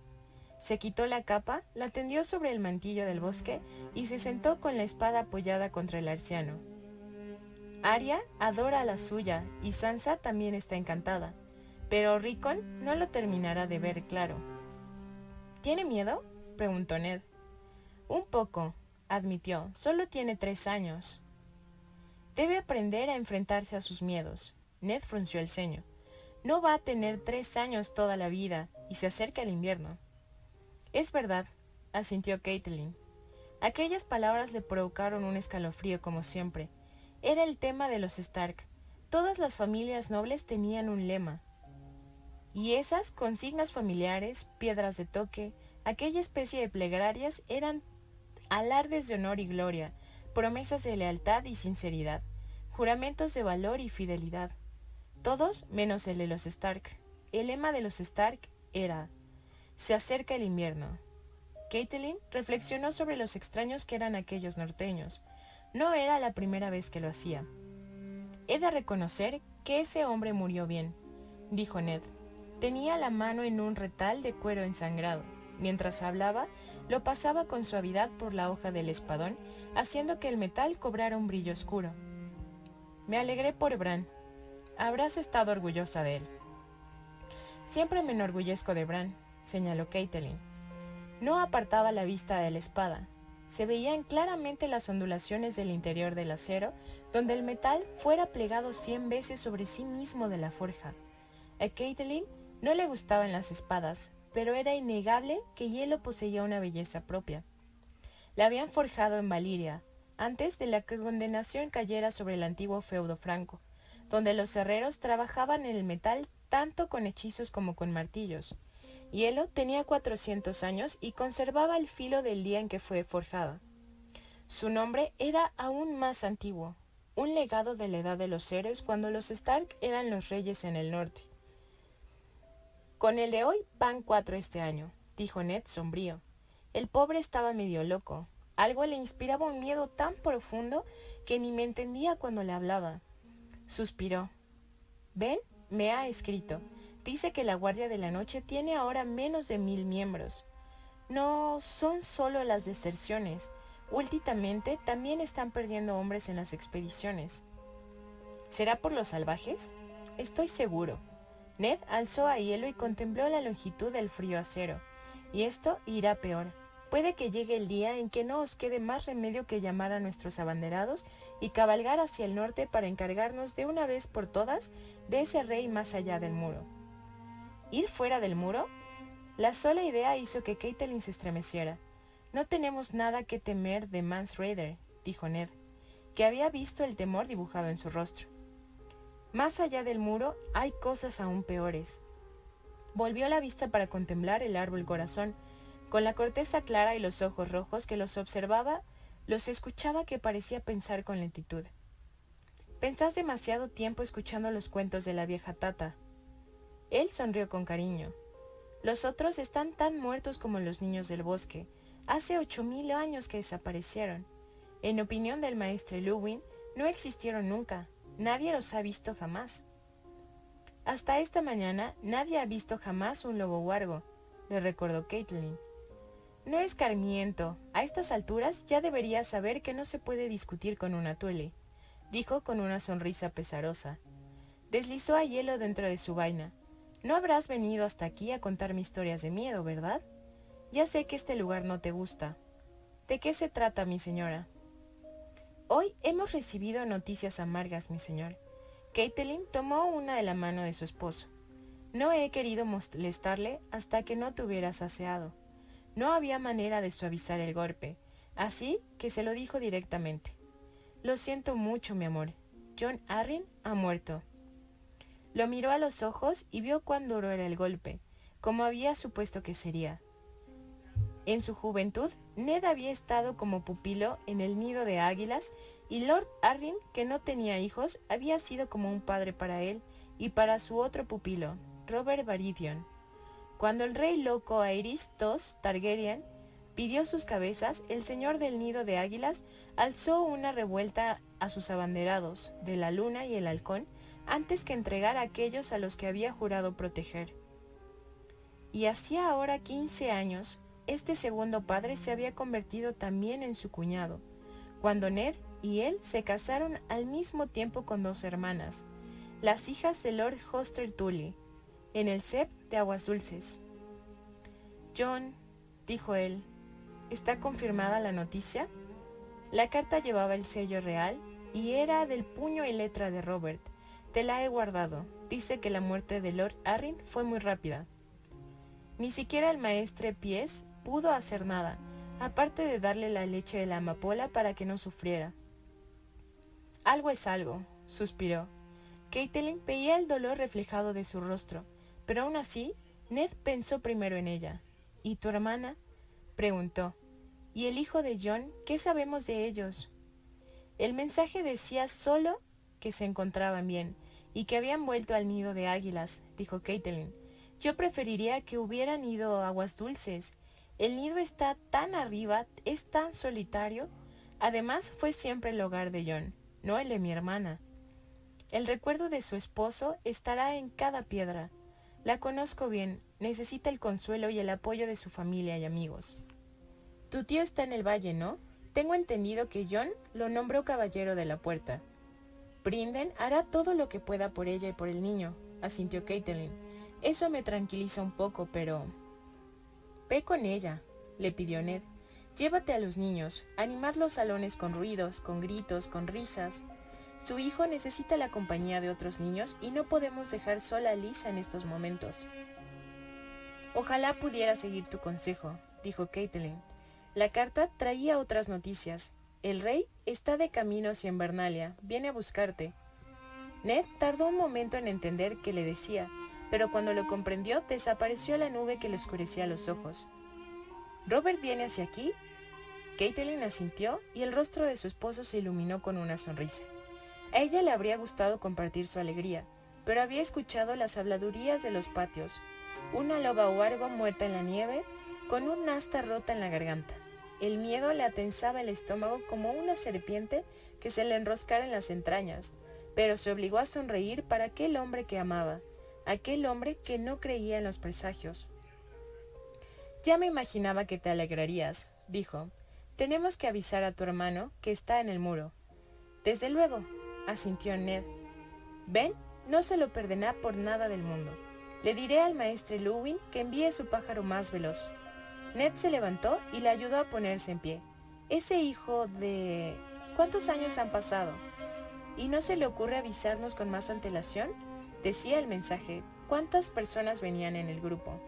Se quitó la capa, la tendió sobre el mantillo del bosque y se sentó con la espada apoyada contra el arciano. Arya adora a la suya y Sansa también está encantada, pero Rickon no lo terminará de ver claro. ¿Tiene miedo? preguntó Ned. Un poco, admitió. Solo tiene tres años. Debe aprender a enfrentarse a sus miedos. Ned frunció el ceño. No va a tener tres años toda la vida y se acerca el invierno. Es verdad, asintió Caitlin. Aquellas palabras le provocaron un escalofrío como siempre. Era el tema de los Stark. Todas las familias nobles tenían un lema. Y esas consignas familiares, piedras de toque, aquella especie de plegarias eran alardes de honor y gloria, promesas de lealtad y sinceridad, juramentos de valor y fidelidad. Todos menos el de los Stark. El lema de los Stark era se acerca el invierno. Caitlin reflexionó sobre los extraños que eran aquellos norteños. No era la primera vez que lo hacía. He de reconocer que ese hombre murió bien, dijo Ned. Tenía la mano en un retal de cuero ensangrado. Mientras hablaba, lo pasaba con suavidad por la hoja del espadón, haciendo que el metal cobrara un brillo oscuro. Me alegré por Bran. Habrás estado orgullosa de él. Siempre me enorgullezco de Bran, señaló Caitlin. No apartaba la vista de la espada. Se veían claramente las ondulaciones del interior del acero, donde el metal fuera plegado cien veces sobre sí mismo de la forja. A Caitlin no le gustaban las espadas, pero era innegable que Hielo poseía una belleza propia. La habían forjado en Valiria, antes de la condenación cayera sobre el antiguo feudo franco, donde los herreros trabajaban en el metal tanto con hechizos como con martillos. Hielo tenía 400 años y conservaba el filo del día en que fue forjada. Su nombre era aún más antiguo, un legado de la edad de los héroes cuando los Stark eran los reyes en el norte. Con el de hoy van cuatro este año, dijo Ned sombrío. El pobre estaba medio loco. Algo le inspiraba un miedo tan profundo que ni me entendía cuando le hablaba. Suspiró. Ben me ha escrito. Dice que la Guardia de la Noche tiene ahora menos de mil miembros. No son solo las deserciones. Últimamente también están perdiendo hombres en las expediciones. ¿Será por los salvajes? Estoy seguro. Ned alzó a hielo y contempló la longitud del frío acero. Y esto irá peor. Puede que llegue el día en que no os quede más remedio que llamar a nuestros abanderados y cabalgar hacia el norte para encargarnos de una vez por todas de ese rey más allá del muro. ¿Ir fuera del muro? La sola idea hizo que Caitlin se estremeciera. No tenemos nada que temer de Mans Raider, dijo Ned, que había visto el temor dibujado en su rostro. Más allá del muro hay cosas aún peores. Volvió la vista para contemplar el árbol corazón, con la corteza clara y los ojos rojos que los observaba, los escuchaba que parecía pensar con lentitud. Pensás demasiado tiempo escuchando los cuentos de la vieja tata, él sonrió con cariño. Los otros están tan muertos como los niños del bosque. Hace ocho mil años que desaparecieron. En opinión del maestro Lewin, no existieron nunca. Nadie los ha visto jamás. Hasta esta mañana nadie ha visto jamás un lobo huargo, le recordó Caitlin. No escarmiento. A estas alturas ya deberías saber que no se puede discutir con una tuele, dijo con una sonrisa pesarosa. Deslizó a hielo dentro de su vaina. No habrás venido hasta aquí a contarme historias de miedo, ¿verdad? Ya sé que este lugar no te gusta. ¿De qué se trata, mi señora? Hoy hemos recibido noticias amargas, mi señor. Caitlin tomó una de la mano de su esposo. No he querido molestarle hasta que no te hubieras aseado. No había manera de suavizar el golpe, así que se lo dijo directamente. Lo siento mucho, mi amor. John Arryn ha muerto. Lo miró a los ojos y vio cuán duro era el golpe, como había supuesto que sería. En su juventud, Ned había estado como pupilo en el nido de águilas y Lord Arryn, que no tenía hijos, había sido como un padre para él y para su otro pupilo, Robert Baratheon. Cuando el rey loco Aerys II Targaryen pidió sus cabezas, el señor del nido de águilas alzó una revuelta a sus abanderados, de la luna y el halcón, antes que entregar a aquellos a los que había jurado proteger. Y hacía ahora quince años, este segundo padre se había convertido también en su cuñado, cuando Ned y él se casaron al mismo tiempo con dos hermanas, las hijas de Lord Hoster Tully, en el CEP de Aguas Dulces. John, dijo él, ¿está confirmada la noticia? La carta llevaba el sello real y era del puño y letra de Robert. Te la he guardado. Dice que la muerte de Lord Arryn fue muy rápida. Ni siquiera el maestre Pies pudo hacer nada, aparte de darle la leche de la amapola para que no sufriera. Algo es algo, suspiró. Caitlin veía el dolor reflejado de su rostro. Pero aún así, Ned pensó primero en ella. ¿Y tu hermana? preguntó. ¿Y el hijo de John? ¿Qué sabemos de ellos? El mensaje decía solo que se encontraban bien y que habían vuelto al nido de águilas, dijo Caitlin. Yo preferiría que hubieran ido a aguas dulces. El nido está tan arriba, es tan solitario. Además, fue siempre el hogar de John, no el de mi hermana. El recuerdo de su esposo estará en cada piedra. La conozco bien, necesita el consuelo y el apoyo de su familia y amigos. Tu tío está en el valle, ¿no? Tengo entendido que John lo nombró caballero de la puerta. Brinden hará todo lo que pueda por ella y por el niño, asintió Caitlin. Eso me tranquiliza un poco, pero... Ve con ella, le pidió Ned. Llévate a los niños, animad los salones con ruidos, con gritos, con risas. Su hijo necesita la compañía de otros niños y no podemos dejar sola a Lisa en estos momentos. Ojalá pudiera seguir tu consejo, dijo Caitlin. La carta traía otras noticias. El rey está de camino hacia Invernalia, viene a buscarte. Ned tardó un momento en entender qué le decía, pero cuando lo comprendió desapareció la nube que le oscurecía los ojos. ¿Robert viene hacia aquí? Caitlin asintió y el rostro de su esposo se iluminó con una sonrisa. A ella le habría gustado compartir su alegría, pero había escuchado las habladurías de los patios, una loba huargo muerta en la nieve, con un asta rota en la garganta. El miedo le atensaba el estómago como una serpiente que se le enroscara en las entrañas, pero se obligó a sonreír para aquel hombre que amaba, aquel hombre que no creía en los presagios. Ya me imaginaba que te alegrarías, dijo. Tenemos que avisar a tu hermano que está en el muro. Desde luego, asintió Ned. Ben no se lo perderá por nada del mundo. Le diré al maestre Lewin que envíe su pájaro más veloz. Ned se levantó y le ayudó a ponerse en pie. Ese hijo de... ¿Cuántos años han pasado? ¿Y no se le ocurre avisarnos con más antelación? Decía el mensaje. ¿Cuántas personas venían en el grupo?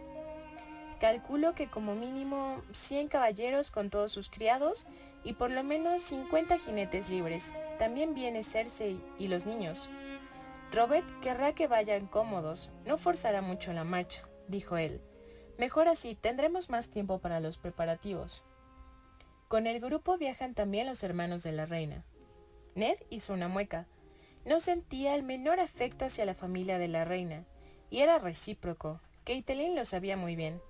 Calculo que como mínimo 100 caballeros con todos sus criados y por lo menos 50 jinetes libres. También viene Cersei y los niños. Robert querrá que vayan cómodos, no forzará mucho la marcha, dijo él. Mejor así, tendremos más tiempo para los preparativos. Con el grupo viajan también los hermanos de la reina. Ned hizo una mueca. No sentía el menor afecto hacia la familia de la reina, y era recíproco. Caitlin lo sabía muy bien.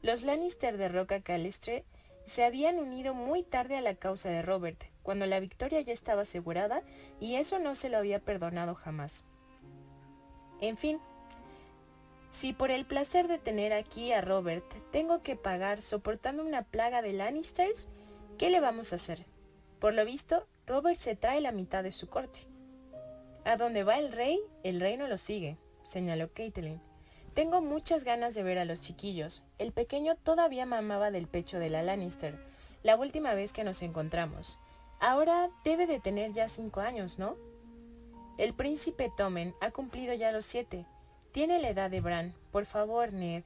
Los Lannister de Roca Calestre se habían unido muy tarde a la causa de Robert, cuando la victoria ya estaba asegurada y eso no se lo había perdonado jamás. En fin, si por el placer de tener aquí a Robert tengo que pagar soportando una plaga de Lannisters, ¿qué le vamos a hacer? Por lo visto, Robert se trae la mitad de su corte. A donde va el rey, el reino lo sigue, señaló Caitlin. Tengo muchas ganas de ver a los chiquillos. El pequeño todavía mamaba del pecho de la Lannister, la última vez que nos encontramos. Ahora debe de tener ya cinco años, ¿no? El príncipe Tomen ha cumplido ya los siete. Tiene la edad de Bran. Por favor, Ned.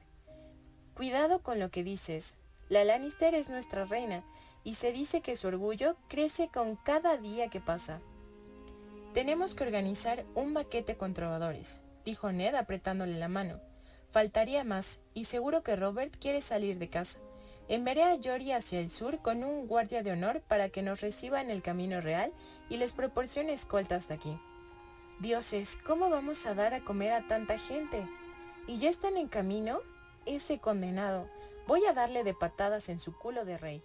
Cuidado con lo que dices. La Lannister es nuestra reina, y se dice que su orgullo crece con cada día que pasa. Tenemos que organizar un baquete con trovadores, dijo Ned apretándole la mano. Faltaría más, y seguro que Robert quiere salir de casa. Enviaré a Jory hacia el sur con un guardia de honor para que nos reciba en el camino real y les proporcione escolta hasta aquí. Dioses, ¿cómo vamos a dar a comer a tanta gente? ¿Y ya están en camino? Ese condenado. Voy a darle de patadas en su culo de rey.